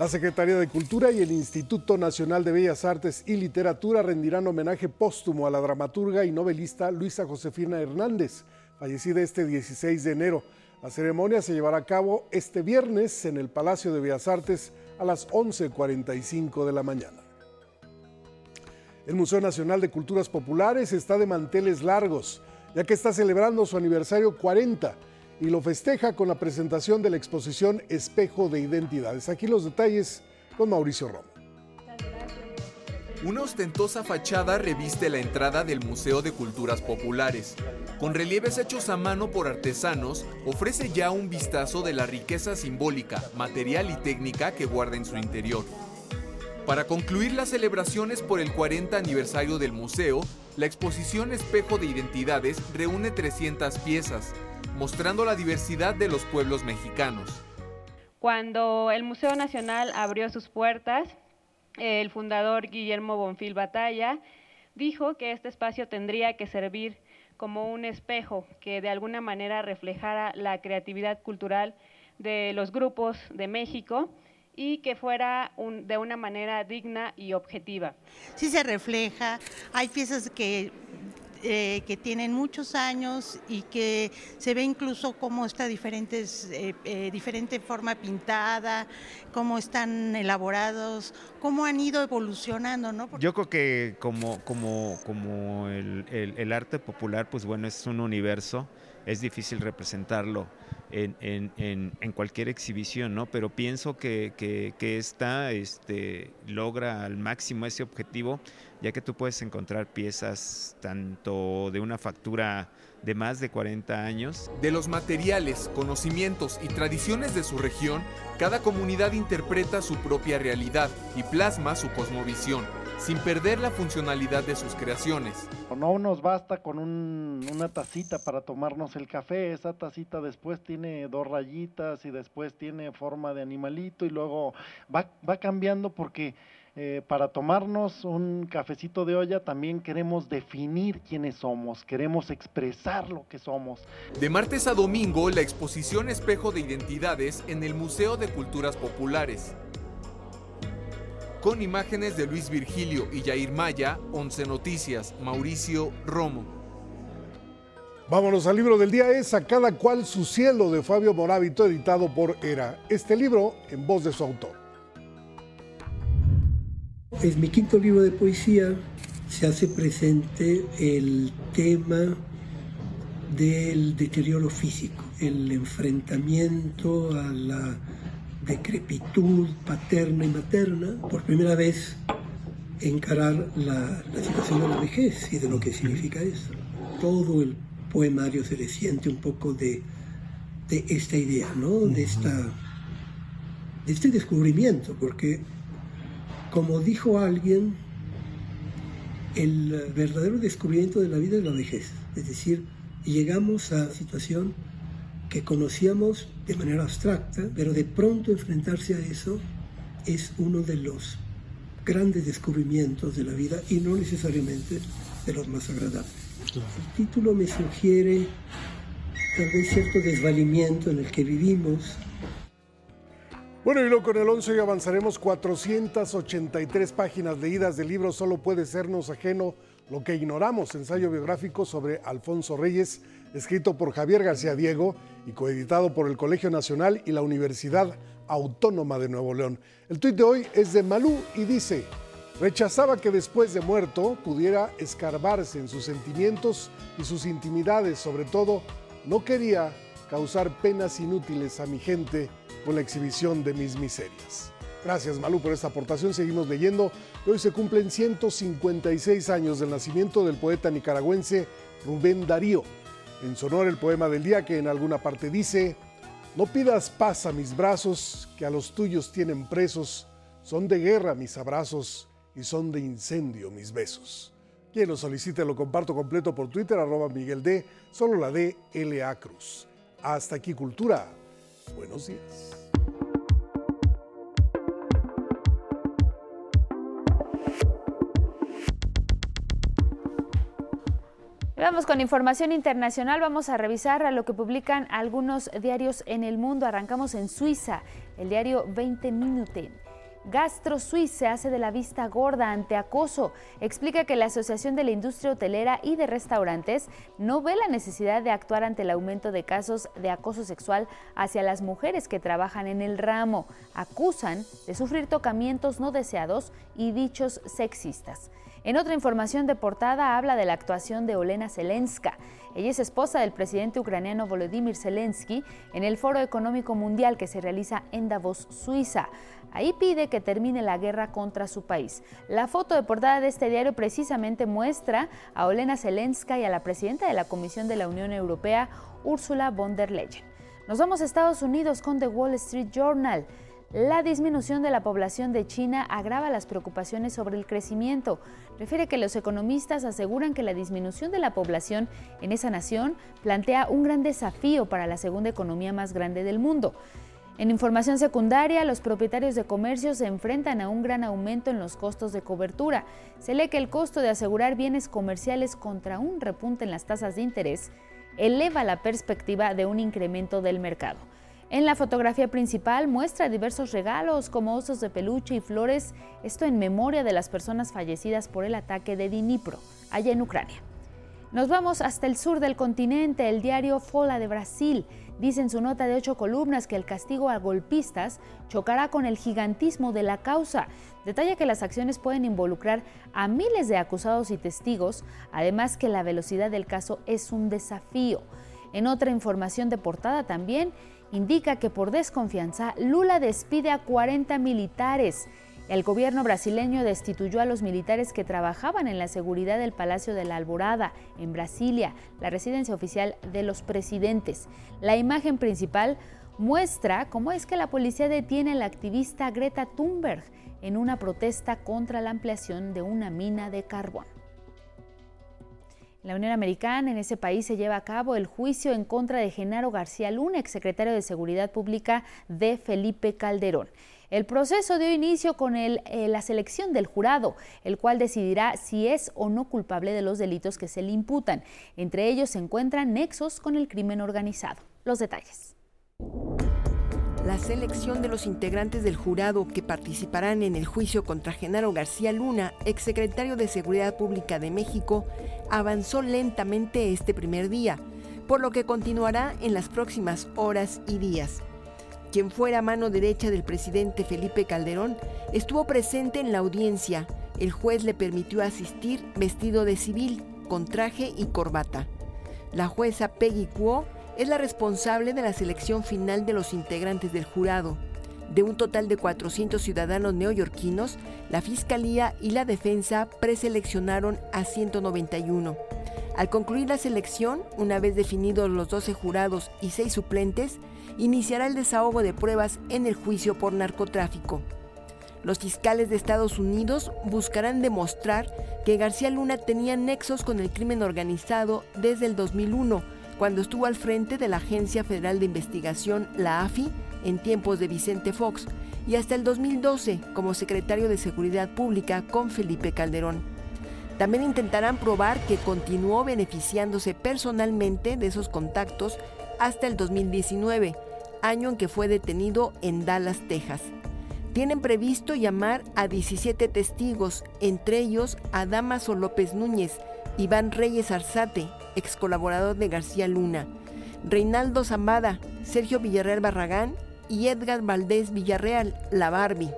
La Secretaría de Cultura y el Instituto Nacional de Bellas Artes y Literatura rendirán homenaje póstumo a la dramaturga y novelista Luisa Josefina Hernández, fallecida este 16 de enero. La ceremonia se llevará a cabo este viernes en el Palacio de Bellas Artes a las 11.45 de la mañana. El Museo Nacional de Culturas Populares está de manteles largos, ya que está celebrando su aniversario 40 y lo festeja con la presentación de la exposición Espejo de Identidades. Aquí los detalles con Mauricio Romo. Una ostentosa fachada reviste la entrada del Museo de Culturas Populares. Con relieves hechos a mano por artesanos, ofrece ya un vistazo de la riqueza simbólica, material y técnica que guarda en su interior. Para concluir las celebraciones por el 40 aniversario del museo, la exposición Espejo de Identidades reúne 300 piezas, mostrando la diversidad de los pueblos mexicanos. Cuando el Museo Nacional abrió sus puertas, el fundador Guillermo Bonfil Batalla dijo que este espacio tendría que servir como un espejo que de alguna manera reflejara la creatividad cultural de los grupos de México y que fuera de una manera digna y objetiva. Sí se refleja, hay piezas que eh, que tienen muchos años y que se ve incluso cómo está diferentes, eh, eh, diferente forma pintada, cómo están elaborados, cómo han ido evolucionando, ¿no? Yo creo que como, como, como el, el, arte popular, pues bueno, es un universo, es difícil representarlo en, en, en, cualquier exhibición, ¿no? Pero pienso que, que, que esta este, logra al máximo ese objetivo ya que tú puedes encontrar piezas tanto de una factura de más de 40 años. De los materiales, conocimientos y tradiciones de su región, cada comunidad interpreta su propia realidad y plasma su cosmovisión, sin perder la funcionalidad de sus creaciones. No nos basta con una tacita para tomarnos el café, esa tacita después tiene dos rayitas y después tiene forma de animalito y luego va, va cambiando porque eh, para tomarnos un cafecito de olla también queremos definir quiénes somos, queremos expresar lo que somos. De martes a domingo, la exposición Espejo de Identidades en el Museo de Culturas Populares. Con imágenes de Luis Virgilio y Jair Maya, 11 Noticias, Mauricio Romo. Vámonos al libro del día, es A cada cual su cielo de Fabio Morábito, editado por ERA. Este libro en voz de su autor. Es mi quinto libro de poesía, se hace presente el tema del deterioro físico, el enfrentamiento a la decrepitud paterna y materna, por primera vez encarar la, situación de la vejez y de lo que significa eso. Todo el poemario se le siente un poco de, de esta idea, ¿no? de, esta, de este descubrimiento, porque como dijo alguien, el verdadero descubrimiento de la vida es la vejez. Es decir, llegamos a situación que conocíamos de manera abstracta, pero de pronto enfrentarse a eso es uno de los grandes descubrimientos de la vida y no necesariamente de los más agradables. El título me sugiere tal vez cierto desvalimiento en el que vivimos. Bueno, y luego con el 11 hoy avanzaremos 483 páginas leídas del libro Solo puede sernos ajeno lo que ignoramos, ensayo biográfico sobre Alfonso Reyes, escrito por Javier García Diego y coeditado por el Colegio Nacional y la Universidad Autónoma de Nuevo León. El tuit de hoy es de Malú y dice, rechazaba que después de muerto pudiera escarbarse en sus sentimientos y sus intimidades, sobre todo no quería causar penas inútiles a mi gente con la exhibición de mis miserias. Gracias Malú por esta aportación. Seguimos leyendo. Hoy se cumplen 156 años del nacimiento del poeta nicaragüense Rubén Darío. En Sonora el poema del día que en alguna parte dice, no pidas paz a mis brazos, que a los tuyos tienen presos, son de guerra mis abrazos y son de incendio mis besos. Quien lo solicite lo comparto completo por Twitter, arroba Miguel D, solo la D, L. A. Cruz. Hasta aquí Cultura. Buenos días. Vamos con información internacional. Vamos a revisar lo que publican algunos diarios en el mundo. Arrancamos en Suiza, el diario 20 Minuten. Gastro Suisse se hace de la vista gorda ante acoso. Explica que la Asociación de la Industria Hotelera y de Restaurantes no ve la necesidad de actuar ante el aumento de casos de acoso sexual hacia las mujeres que trabajan en el ramo. Acusan de sufrir tocamientos no deseados y dichos sexistas. En otra información de portada habla de la actuación de Olena Zelenska. Ella es esposa del presidente ucraniano Volodymyr Zelensky en el Foro Económico Mundial que se realiza en Davos, Suiza. Ahí pide que termine la guerra contra su país. La foto de portada de este diario precisamente muestra a Olena Zelenska y a la presidenta de la Comisión de la Unión Europea, Ursula von der Leyen. Nos vamos a Estados Unidos con The Wall Street Journal. La disminución de la población de China agrava las preocupaciones sobre el crecimiento. Refiere que los economistas aseguran que la disminución de la población en esa nación plantea un gran desafío para la segunda economía más grande del mundo. En información secundaria, los propietarios de comercios se enfrentan a un gran aumento en los costos de cobertura. Se lee que el costo de asegurar bienes comerciales contra un repunte en las tasas de interés eleva la perspectiva de un incremento del mercado. En la fotografía principal muestra diversos regalos como osos de peluche y flores, esto en memoria de las personas fallecidas por el ataque de Dnipro, allá en Ucrania. Nos vamos hasta el sur del continente. El diario Fola de Brasil dice en su nota de ocho columnas que el castigo a golpistas chocará con el gigantismo de la causa. Detalla que las acciones pueden involucrar a miles de acusados y testigos, además que la velocidad del caso es un desafío. En otra información de portada también indica que por desconfianza Lula despide a 40 militares. El gobierno brasileño destituyó a los militares que trabajaban en la seguridad del Palacio de la Alborada, en Brasilia, la residencia oficial de los presidentes. La imagen principal muestra cómo es que la policía detiene a la activista Greta Thunberg en una protesta contra la ampliación de una mina de carbón. En la Unión Americana, en ese país, se lleva a cabo el juicio en contra de Genaro García Luna, exsecretario de Seguridad Pública de Felipe Calderón. El proceso dio inicio con eh, la selección del jurado, el cual decidirá si es o no culpable de los delitos que se le imputan. Entre ellos se encuentran nexos con el crimen organizado. Los detalles. La selección de los integrantes del jurado que participarán en el juicio contra Genaro García Luna, exsecretario de Seguridad Pública de México, avanzó lentamente este primer día, por lo que continuará en las próximas horas y días. Quien fuera mano derecha del presidente Felipe Calderón estuvo presente en la audiencia. El juez le permitió asistir vestido de civil, con traje y corbata. La jueza Peggy Kuo es la responsable de la selección final de los integrantes del jurado. De un total de 400 ciudadanos neoyorquinos, la Fiscalía y la Defensa preseleccionaron a 191. Al concluir la selección, una vez definidos los 12 jurados y 6 suplentes, iniciará el desahogo de pruebas en el juicio por narcotráfico. Los fiscales de Estados Unidos buscarán demostrar que García Luna tenía nexos con el crimen organizado desde el 2001 cuando estuvo al frente de la Agencia Federal de Investigación, la AFI, en tiempos de Vicente Fox, y hasta el 2012 como secretario de Seguridad Pública con Felipe Calderón. También intentarán probar que continuó beneficiándose personalmente de esos contactos hasta el 2019, año en que fue detenido en Dallas, Texas. Tienen previsto llamar a 17 testigos, entre ellos a Damaso López Núñez, Iván Reyes Arzate, ex colaborador de García Luna, Reinaldo Zambada, Sergio Villarreal Barragán y Edgar Valdés Villarreal, la Barbie.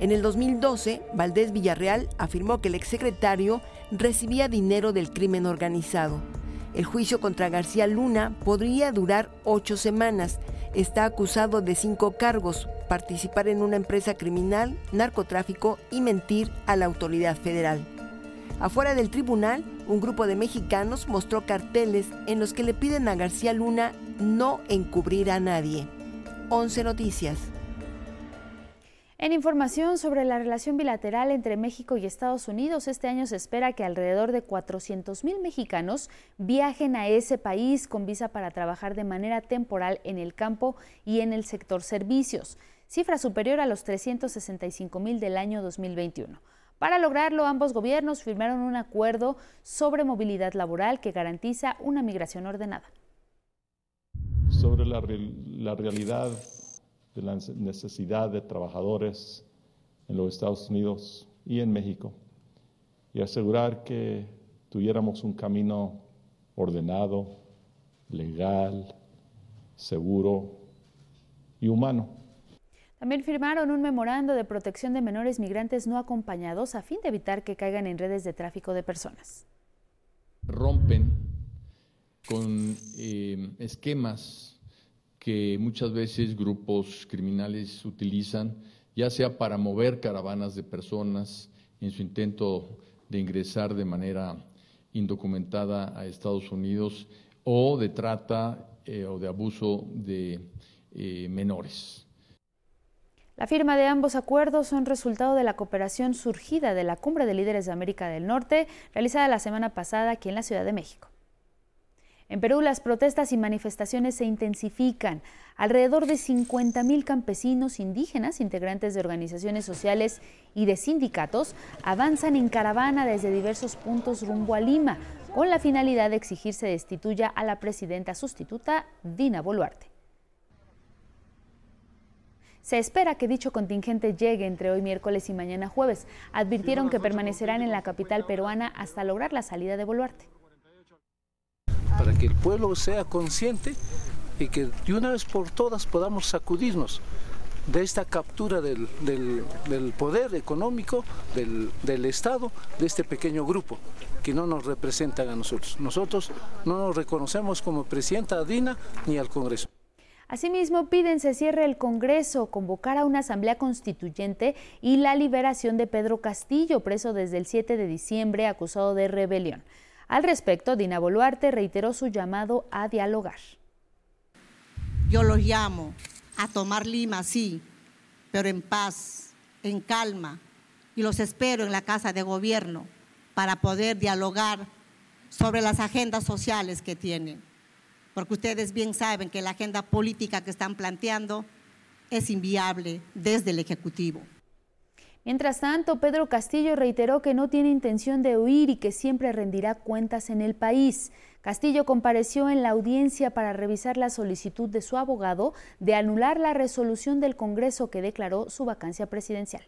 En el 2012, Valdés Villarreal afirmó que el exsecretario recibía dinero del crimen organizado. El juicio contra García Luna podría durar ocho semanas. Está acusado de cinco cargos, participar en una empresa criminal, narcotráfico y mentir a la autoridad federal. Afuera del tribunal, un grupo de mexicanos mostró carteles en los que le piden a García Luna no encubrir a nadie. 11 Noticias. En información sobre la relación bilateral entre México y Estados Unidos, este año se espera que alrededor de 400 mil mexicanos viajen a ese país con visa para trabajar de manera temporal en el campo y en el sector servicios, cifra superior a los 365 mil del año 2021. Para lograrlo, ambos gobiernos firmaron un acuerdo sobre movilidad laboral que garantiza una migración ordenada. Sobre la, la realidad de la necesidad de trabajadores en los Estados Unidos y en México y asegurar que tuviéramos un camino ordenado, legal, seguro y humano también firmaron un memorando de protección de menores migrantes no acompañados a fin de evitar que caigan en redes de tráfico de personas. Rompen con eh, esquemas que muchas veces grupos criminales utilizan, ya sea para mover caravanas de personas en su intento de ingresar de manera indocumentada a Estados Unidos o de trata eh, o de abuso de eh, menores. La firma de ambos acuerdos son resultado de la cooperación surgida de la Cumbre de Líderes de América del Norte, realizada la semana pasada aquí en la Ciudad de México. En Perú las protestas y manifestaciones se intensifican. Alrededor de 50.000 campesinos indígenas, integrantes de organizaciones sociales y de sindicatos, avanzan en caravana desde diversos puntos rumbo a Lima, con la finalidad de exigir se destituya a la presidenta sustituta Dina Boluarte. Se espera que dicho contingente llegue entre hoy miércoles y mañana jueves. Advirtieron que permanecerán en la capital peruana hasta lograr la salida de Boluarte. Para que el pueblo sea consciente y que de una vez por todas podamos sacudirnos de esta captura del, poder económico del, del, Estado, de este pequeño grupo que no nos representan a nosotros. Nosotros no nos reconocemos como presidenta Dina ni al Congreso. Asimismo, piden se cierre el Congreso, convocar a una asamblea constituyente y la liberación de Pedro Castillo, preso desde el 7 de diciembre, acusado de rebelión. Al respecto, Dina Boluarte reiteró su llamado a dialogar. Yo los llamo a tomar Lima, sí, pero en paz, en calma, y los espero en la Casa de Gobierno para poder dialogar sobre las agendas sociales que tienen porque ustedes bien saben que la agenda política que están planteando es inviable desde el Ejecutivo. Mientras tanto, Pedro Castillo reiteró que no tiene intención de huir y que siempre rendirá cuentas en el país. Castillo compareció en la audiencia para revisar la solicitud de su abogado de anular la resolución del Congreso que declaró su vacancia presidencial.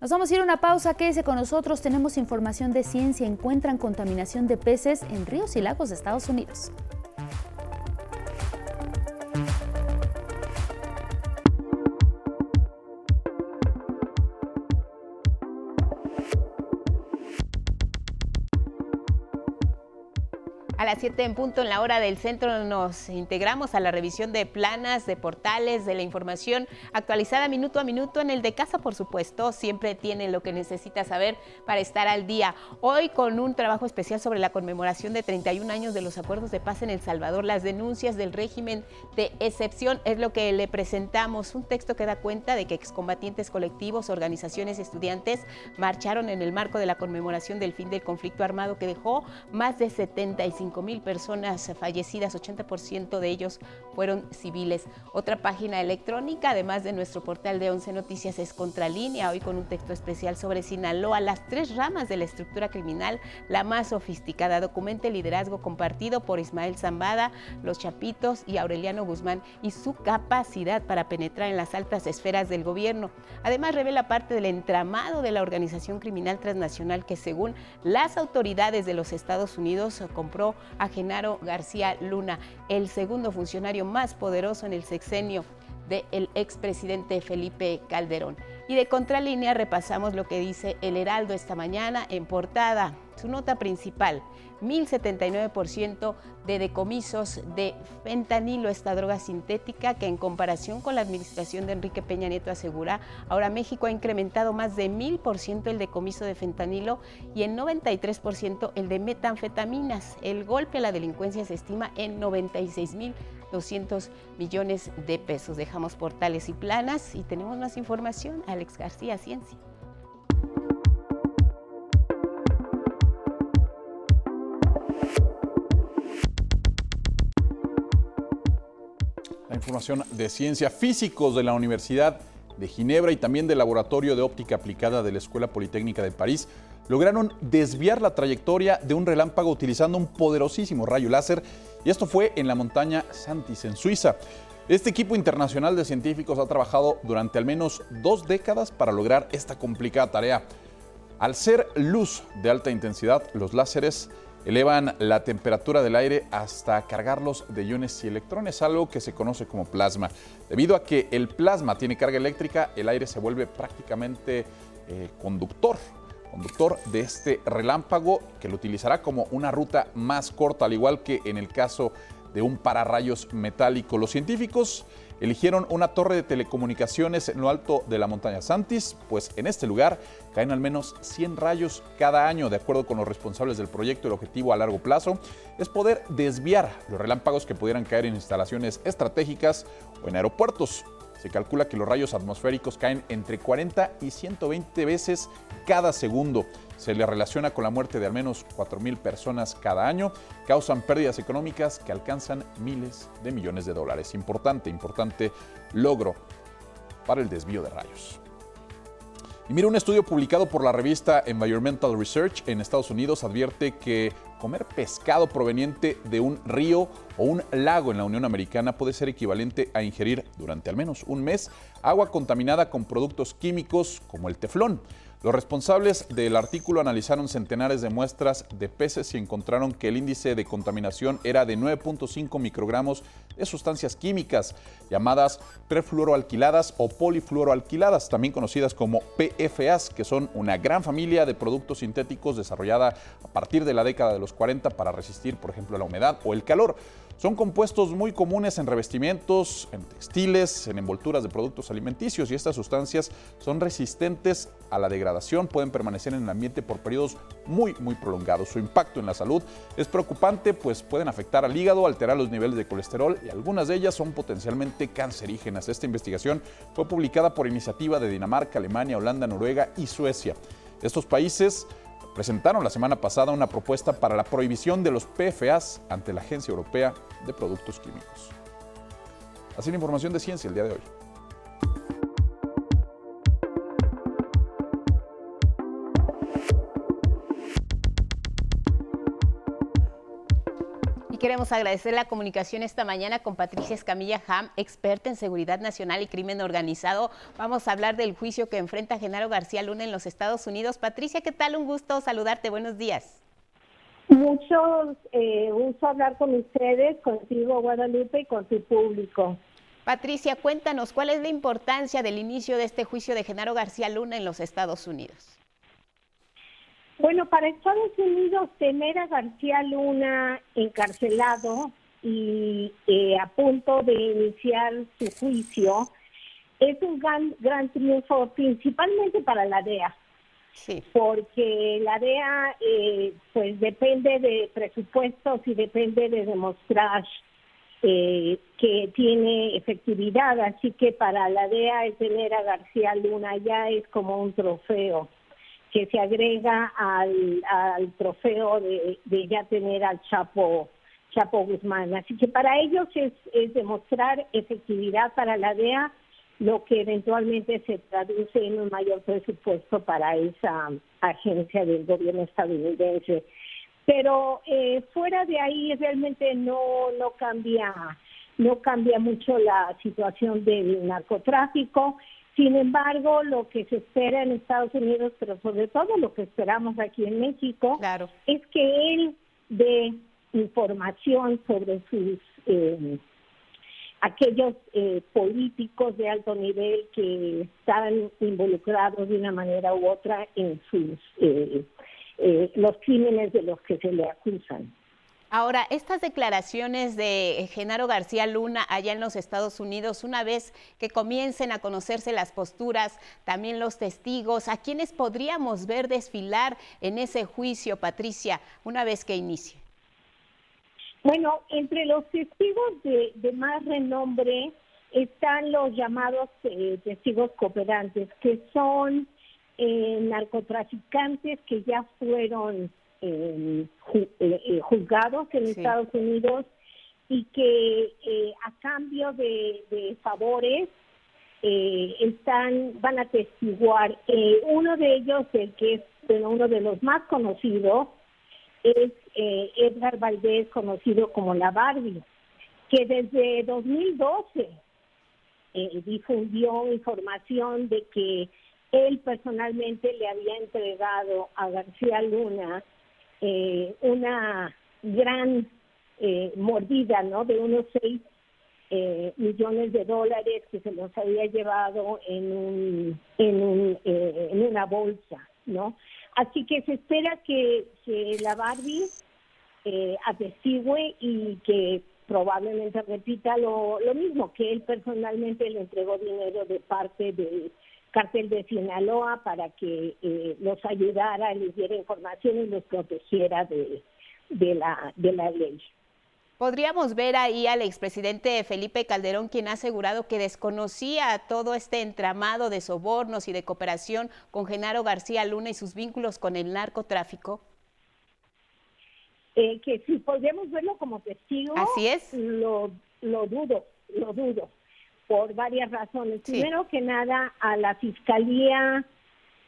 Nos vamos a ir a una pausa, quédese con nosotros, tenemos información de ciencia, encuentran contaminación de peces en ríos y lagos de Estados Unidos. Las 7 en punto en la hora del centro nos integramos a la revisión de planas, de portales, de la información actualizada minuto a minuto en el de casa, por supuesto. Siempre tiene lo que necesita saber para estar al día. Hoy con un trabajo especial sobre la conmemoración de 31 años de los acuerdos de paz en El Salvador, las denuncias del régimen de excepción es lo que le presentamos. Un texto que da cuenta de que excombatientes colectivos, organizaciones y estudiantes marcharon en el marco de la conmemoración del fin del conflicto armado que dejó más de 75 mil personas fallecidas, 80% de ellos fueron civiles. Otra página electrónica, además de nuestro portal de 11 Noticias, es Contralínea, hoy con un texto especial sobre Sinaloa, las tres ramas de la estructura criminal, la más sofisticada. Documenta el liderazgo compartido por Ismael Zambada, los Chapitos y Aureliano Guzmán y su capacidad para penetrar en las altas esferas del gobierno. Además, revela parte del entramado de la organización criminal transnacional que, según las autoridades de los Estados Unidos, compró a Genaro García Luna, el segundo funcionario más poderoso en el sexenio del expresidente Felipe Calderón. Y de contralínea repasamos lo que dice El Heraldo esta mañana en portada. Su nota principal, 1079% de decomisos de fentanilo, esta droga sintética que en comparación con la administración de Enrique Peña Nieto asegura, ahora México ha incrementado más de 1000% el decomiso de fentanilo y en 93% el de metanfetaminas. El golpe a la delincuencia se estima en 96 mil 200 millones de pesos. Dejamos portales y planas y tenemos más información. Alex García, Ciencia. Información de ciencia físicos de la Universidad de Ginebra y también del Laboratorio de Óptica Aplicada de la Escuela Politécnica de París lograron desviar la trayectoria de un relámpago utilizando un poderosísimo rayo láser y esto fue en la montaña Santis, en Suiza. Este equipo internacional de científicos ha trabajado durante al menos dos décadas para lograr esta complicada tarea. Al ser luz de alta intensidad, los láseres elevan la temperatura del aire hasta cargarlos de iones y electrones, algo que se conoce como plasma. Debido a que el plasma tiene carga eléctrica, el aire se vuelve prácticamente eh, conductor conductor de este relámpago que lo utilizará como una ruta más corta, al igual que en el caso de un pararrayos metálico. Los científicos eligieron una torre de telecomunicaciones en lo alto de la montaña Santis, pues en este lugar caen al menos 100 rayos cada año, de acuerdo con los responsables del proyecto. El objetivo a largo plazo es poder desviar los relámpagos que pudieran caer en instalaciones estratégicas o en aeropuertos. Se calcula que los rayos atmosféricos caen entre 40 y 120 veces cada segundo. Se le relaciona con la muerte de al menos 4.000 personas cada año. Causan pérdidas económicas que alcanzan miles de millones de dólares. Importante, importante logro para el desvío de rayos. Y mira, un estudio publicado por la revista Environmental Research en Estados Unidos advierte que comer pescado proveniente de un río o un lago en la Unión Americana puede ser equivalente a ingerir durante al menos un mes agua contaminada con productos químicos como el teflón. Los responsables del artículo analizaron centenares de muestras de peces y encontraron que el índice de contaminación era de 9.5 microgramos de sustancias químicas llamadas perfluoroalquiladas o polifluoroalquiladas, también conocidas como PFAs, que son una gran familia de productos sintéticos desarrollada a partir de la década de los 40 para resistir, por ejemplo, la humedad o el calor. Son compuestos muy comunes en revestimientos, en textiles, en envolturas de productos alimenticios y estas sustancias son resistentes a la degradación, pueden permanecer en el ambiente por periodos muy, muy prolongados. Su impacto en la salud es preocupante, pues pueden afectar al hígado, alterar los niveles de colesterol y algunas de ellas son potencialmente cancerígenas. Esta investigación fue publicada por iniciativa de Dinamarca, Alemania, Holanda, Noruega y Suecia. Estos países presentaron la semana pasada una propuesta para la prohibición de los PFAs ante la Agencia Europea de Productos Químicos. Así la información de ciencia el día de hoy. Queremos agradecer la comunicación esta mañana con Patricia Escamilla Ham, experta en seguridad nacional y crimen organizado. Vamos a hablar del juicio que enfrenta Genaro García Luna en los Estados Unidos. Patricia, ¿qué tal? Un gusto saludarte. Buenos días. Mucho eh, gusto hablar con ustedes, contigo Guadalupe y con tu público. Patricia, cuéntanos, ¿cuál es la importancia del inicio de este juicio de Genaro García Luna en los Estados Unidos? Bueno, para Estados Unidos, tener a García Luna encarcelado y eh, a punto de iniciar su juicio es un gran, gran triunfo, principalmente para la DEA. Sí. Porque la DEA, eh, pues depende de presupuestos y depende de demostrar eh, que tiene efectividad. Así que para la DEA el tener a García Luna ya es como un trofeo. Que se agrega al, trofeo de, ya tener al Chapo, Chapo Guzmán. Así que para ellos es, demostrar efectividad para la DEA, lo que eventualmente se traduce en un mayor presupuesto para esa agencia del gobierno estadounidense. Pero eh, fuera de ahí realmente no cambia no cambia mucho la situación del narcotráfico. Sin embargo, lo que se espera en Estados Unidos, pero sobre todo lo que esperamos aquí en México, es que él dé información sobre sus eh, aquellos eh, políticos de alto nivel que están involucrados de una manera u otra en sus eh, los crímenes de los que se le acusan. Ahora, estas declaraciones de Genaro García Luna allá en los Estados Unidos, una vez que comiencen a conocerse las posturas, también los testigos, ¿a quiénes podríamos ver desfilar en ese juicio, Patricia, una vez que inicie? Bueno, entre los testigos de, más renombre están los llamados eh, testigos cooperantes, que son eh, narcotraficantes que ya fueron eh, eh, juzgados en Estados Unidos y que eh, a cambio de, favores eh, están van a testiguar. uno de ellos, el que es uno de los más conocidos, es Edgar Valdés, conocido como la Barbie, que desde 2012 difundió información de que él personalmente le había entregado a García Luna eh, una gran eh, mordida, ¿no? De unos seis eh, millones de dólares que se los había llevado en un, en, un, en una bolsa, ¿no? Así que se espera que, la Barbie atestigue y que probablemente repita lo, lo mismo, que él personalmente le entregó dinero de parte de cartel de Sinaloa para que eh, los ayudara, les diera información y los protegiera de, de, la, de la ley. Podríamos ver ahí al expresidente Felipe Calderón, quien ha asegurado que desconocía todo este entramado de sobornos y de cooperación con Genaro García Luna y sus vínculos con el narcotráfico. Eh, que si podríamos verlo como testigo, así es, lo, lo dudo, lo dudo por varias razones. Primero que nada, a la fiscalía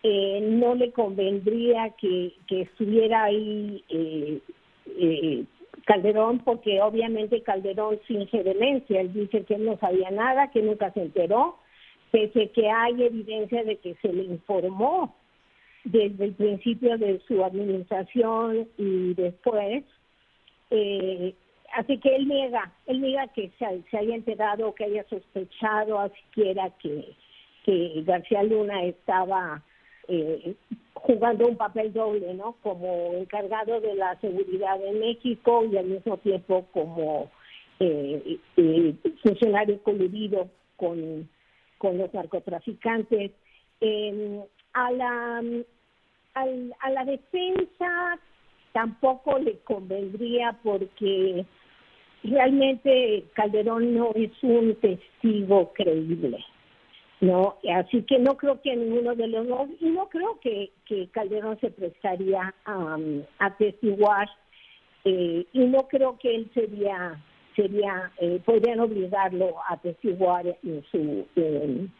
eh, no le convendría que, estuviera ahí eh, eh, Calderón, porque obviamente Calderón sin demencia. Él dice que él no sabía nada, que nunca se enteró, pese que hay evidencia de que se le informó desde el principio de su administración y después. Eh, así que él niega, él niega que se, haya enterado, que haya sospechado a siquiera que, García Luna estaba eh, jugando un papel doble, ¿no? Como encargado de la seguridad en México y al mismo tiempo como eh, funcionario coludido con, con los narcotraficantes. a la a la defensa tampoco le convendría porque realmente Calderón no es un testigo creíble. No, así que no creo que ninguno de los dos, y no creo que, que Calderón se prestaría a atestiguar, eh, y no creo que él sería, sería, eh, podrían obligarlo a atestiguar en su, en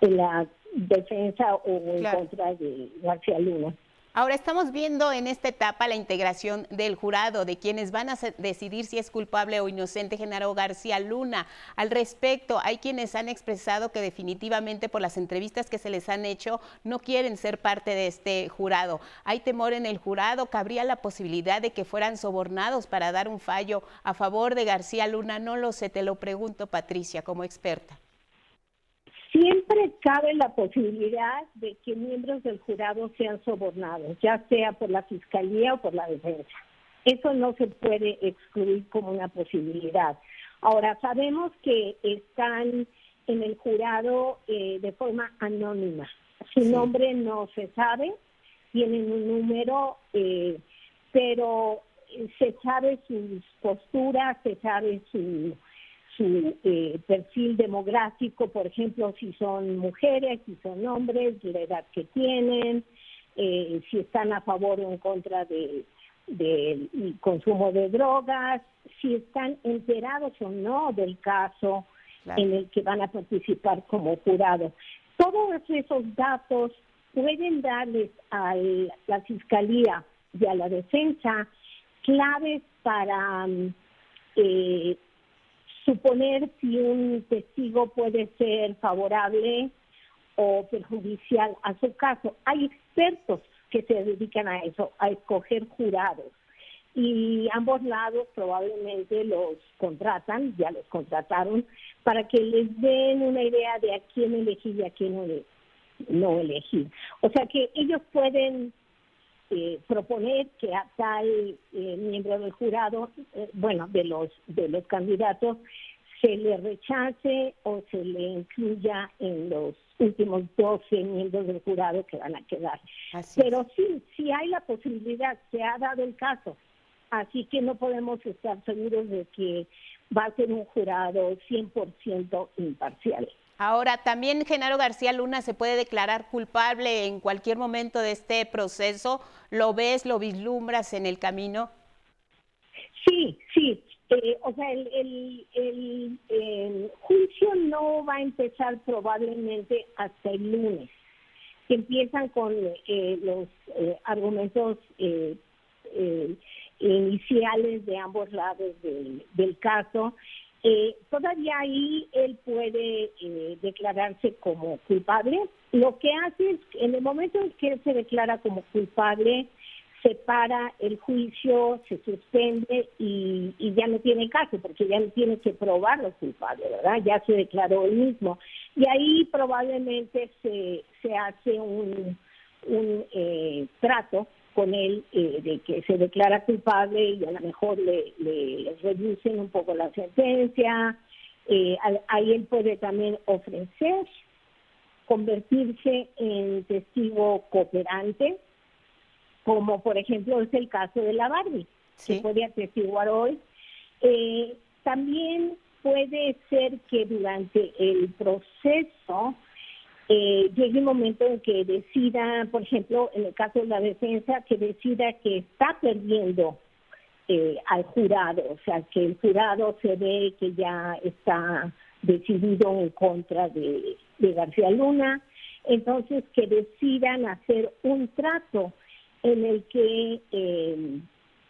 la defensa o en contra de García Luna. Ahora estamos viendo en esta etapa la integración del jurado, de quienes van a decidir si es culpable o inocente Genaro García Luna. Al respecto, hay quienes han expresado que definitivamente por las entrevistas que se les han hecho no quieren ser parte de este jurado. Hay temor en el jurado, cabría la posibilidad de que fueran sobornados para dar un fallo a favor de García Luna. No lo sé, te lo pregunto Patricia como experta. Siempre cabe la posibilidad de que miembros del jurado sean sobornados, ya sea por la fiscalía o por la defensa. Eso no se puede excluir como una posibilidad. Ahora, sabemos que están en el jurado eh, de forma anónima. Su nombre no se sabe, tienen un número, eh, pero se sabe sus posturas, se sabe su su eh, perfil demográfico, por ejemplo, si son mujeres, si son hombres, la edad que tienen, eh, si están a favor o en contra del consumo de drogas, si están enterados o no del caso en el que van a participar como jurado. Todos esos datos pueden darles a la Fiscalía y a la defensa claves para mm, eh, suponer si un testigo puede ser favorable o perjudicial a su caso. Hay expertos que se dedican a eso, a escoger jurados. Y ambos lados probablemente los contratan, ya los contrataron, para que les den una idea de a quién elegir y a quién no, elegir. O sea que ellos pueden eh, proponer que a tal eh, miembro del jurado, eh, bueno, de los de los candidatos, se le rechace o se le incluya en los últimos 12 miembros del jurado que van a quedar. Pero sí, sí hay la posibilidad, se ha dado el caso, así que no podemos estar seguros de que va a ser un jurado 100% imparcial. Ahora, también Genaro García Luna se puede declarar culpable en cualquier momento de este proceso. ¿Lo ves, lo vislumbras en el camino? Sí, sí. Eh, o sea, el, el, juicio no va a empezar probablemente hasta el lunes. Empiezan con eh, los eh, argumentos iniciales de ambos lados del caso eh, todavía ahí él puede eh, declararse como culpable. Lo que hace es, en el momento en que él se declara como culpable, se para el juicio, se suspende y, ya no tiene caso, porque ya no tiene que probar lo culpable, ¿verdad? Ya se declaró él mismo. Y ahí probablemente se, se hace un, un eh, trato con él eh, de que se declara culpable y a lo mejor le, reducen un poco la sentencia. Eh, ahí él puede también ofrecer convertirse en testigo cooperante, como por ejemplo es el caso de la Barbie, que puede atestiguar hoy. Eh, también puede ser que durante el proceso eh, llegue un momento en que decida, por ejemplo, en el caso de la defensa, que decida que está perdiendo eh, al jurado, o sea, que el jurado se ve que ya está decidido en contra de, García Luna, entonces que decidan hacer un trato en el que eh,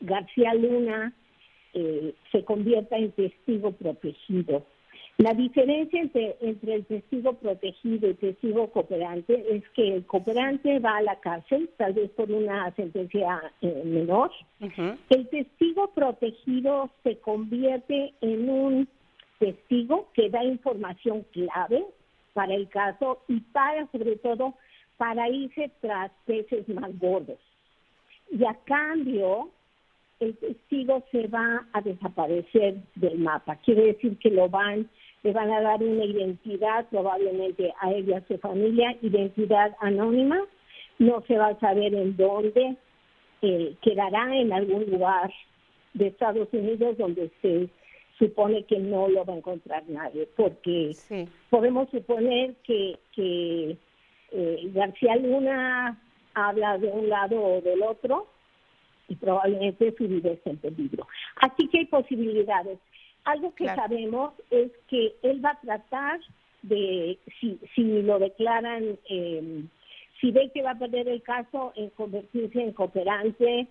García Luna eh, se convierta en testigo protegido la diferencia entre, el testigo protegido y testigo cooperante es que el cooperante va a la cárcel, tal vez por una sentencia eh, menor. El testigo protegido se convierte en un testigo que da información clave para el caso y para, sobre todo, para irse tras peces más gordos. Y a cambio, el testigo se va a desaparecer del mapa. Quiere decir que lo van le van a dar una identidad probablemente a él y a su familia, identidad anónima, no se va a saber en dónde, eh, quedará en algún lugar de Estados Unidos donde se supone que no lo va a encontrar nadie, porque podemos suponer que, que eh, García Luna habla de un lado o del otro y probablemente su vida esté en peligro. Así que hay posibilidades. Algo que sabemos es que él va a tratar de, si, si lo declaran, eh, si ve que va a perder el caso, en convertirse en cooperante,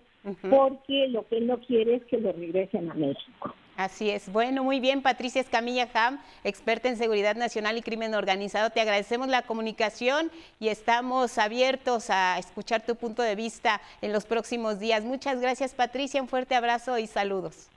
porque lo que él no quiere es que lo regresen a México. Así es. Bueno, muy bien, Patricia Escamilla Ham, experta en seguridad nacional y crimen organizado. Te agradecemos la comunicación y estamos abiertos a escuchar tu punto de vista en los próximos días. Muchas gracias, Patricia. Un fuerte abrazo y saludos.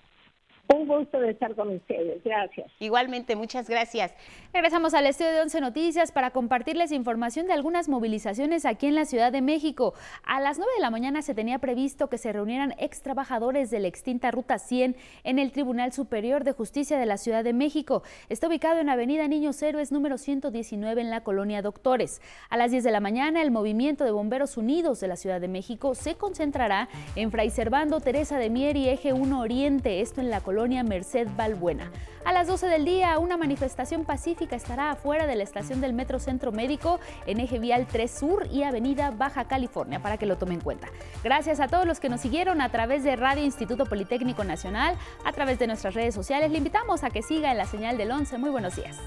Un gusto de estar con ustedes. Gracias. Igualmente, muchas gracias. Regresamos al estudio de Once Noticias para compartirles información de algunas movilizaciones aquí en la Ciudad de México. A las 9 de la mañana se tenía previsto que se reunieran ex trabajadores de la extinta Ruta 100 en el Tribunal Superior de Justicia de la Ciudad de México. Está ubicado en Avenida Niños Héroes número 119 en la colonia Doctores. A las 10 de la mañana, el Movimiento de Bomberos Unidos de la Ciudad de México se concentrará en Fray Servando, Teresa de Mier y Eje 1 Oriente, esto en la colonia Merced Balbuena. A las 12 del día, una manifestación pacífica estará afuera de la estación del Metro Centro Médico en eje vial 3 Sur y Avenida Baja California, para que lo tomen en cuenta. Gracias a todos los que nos siguieron a través de Radio Instituto Politécnico Nacional, a través de nuestras redes sociales. Le invitamos a que siga en la señal del 11. Muy buenos días.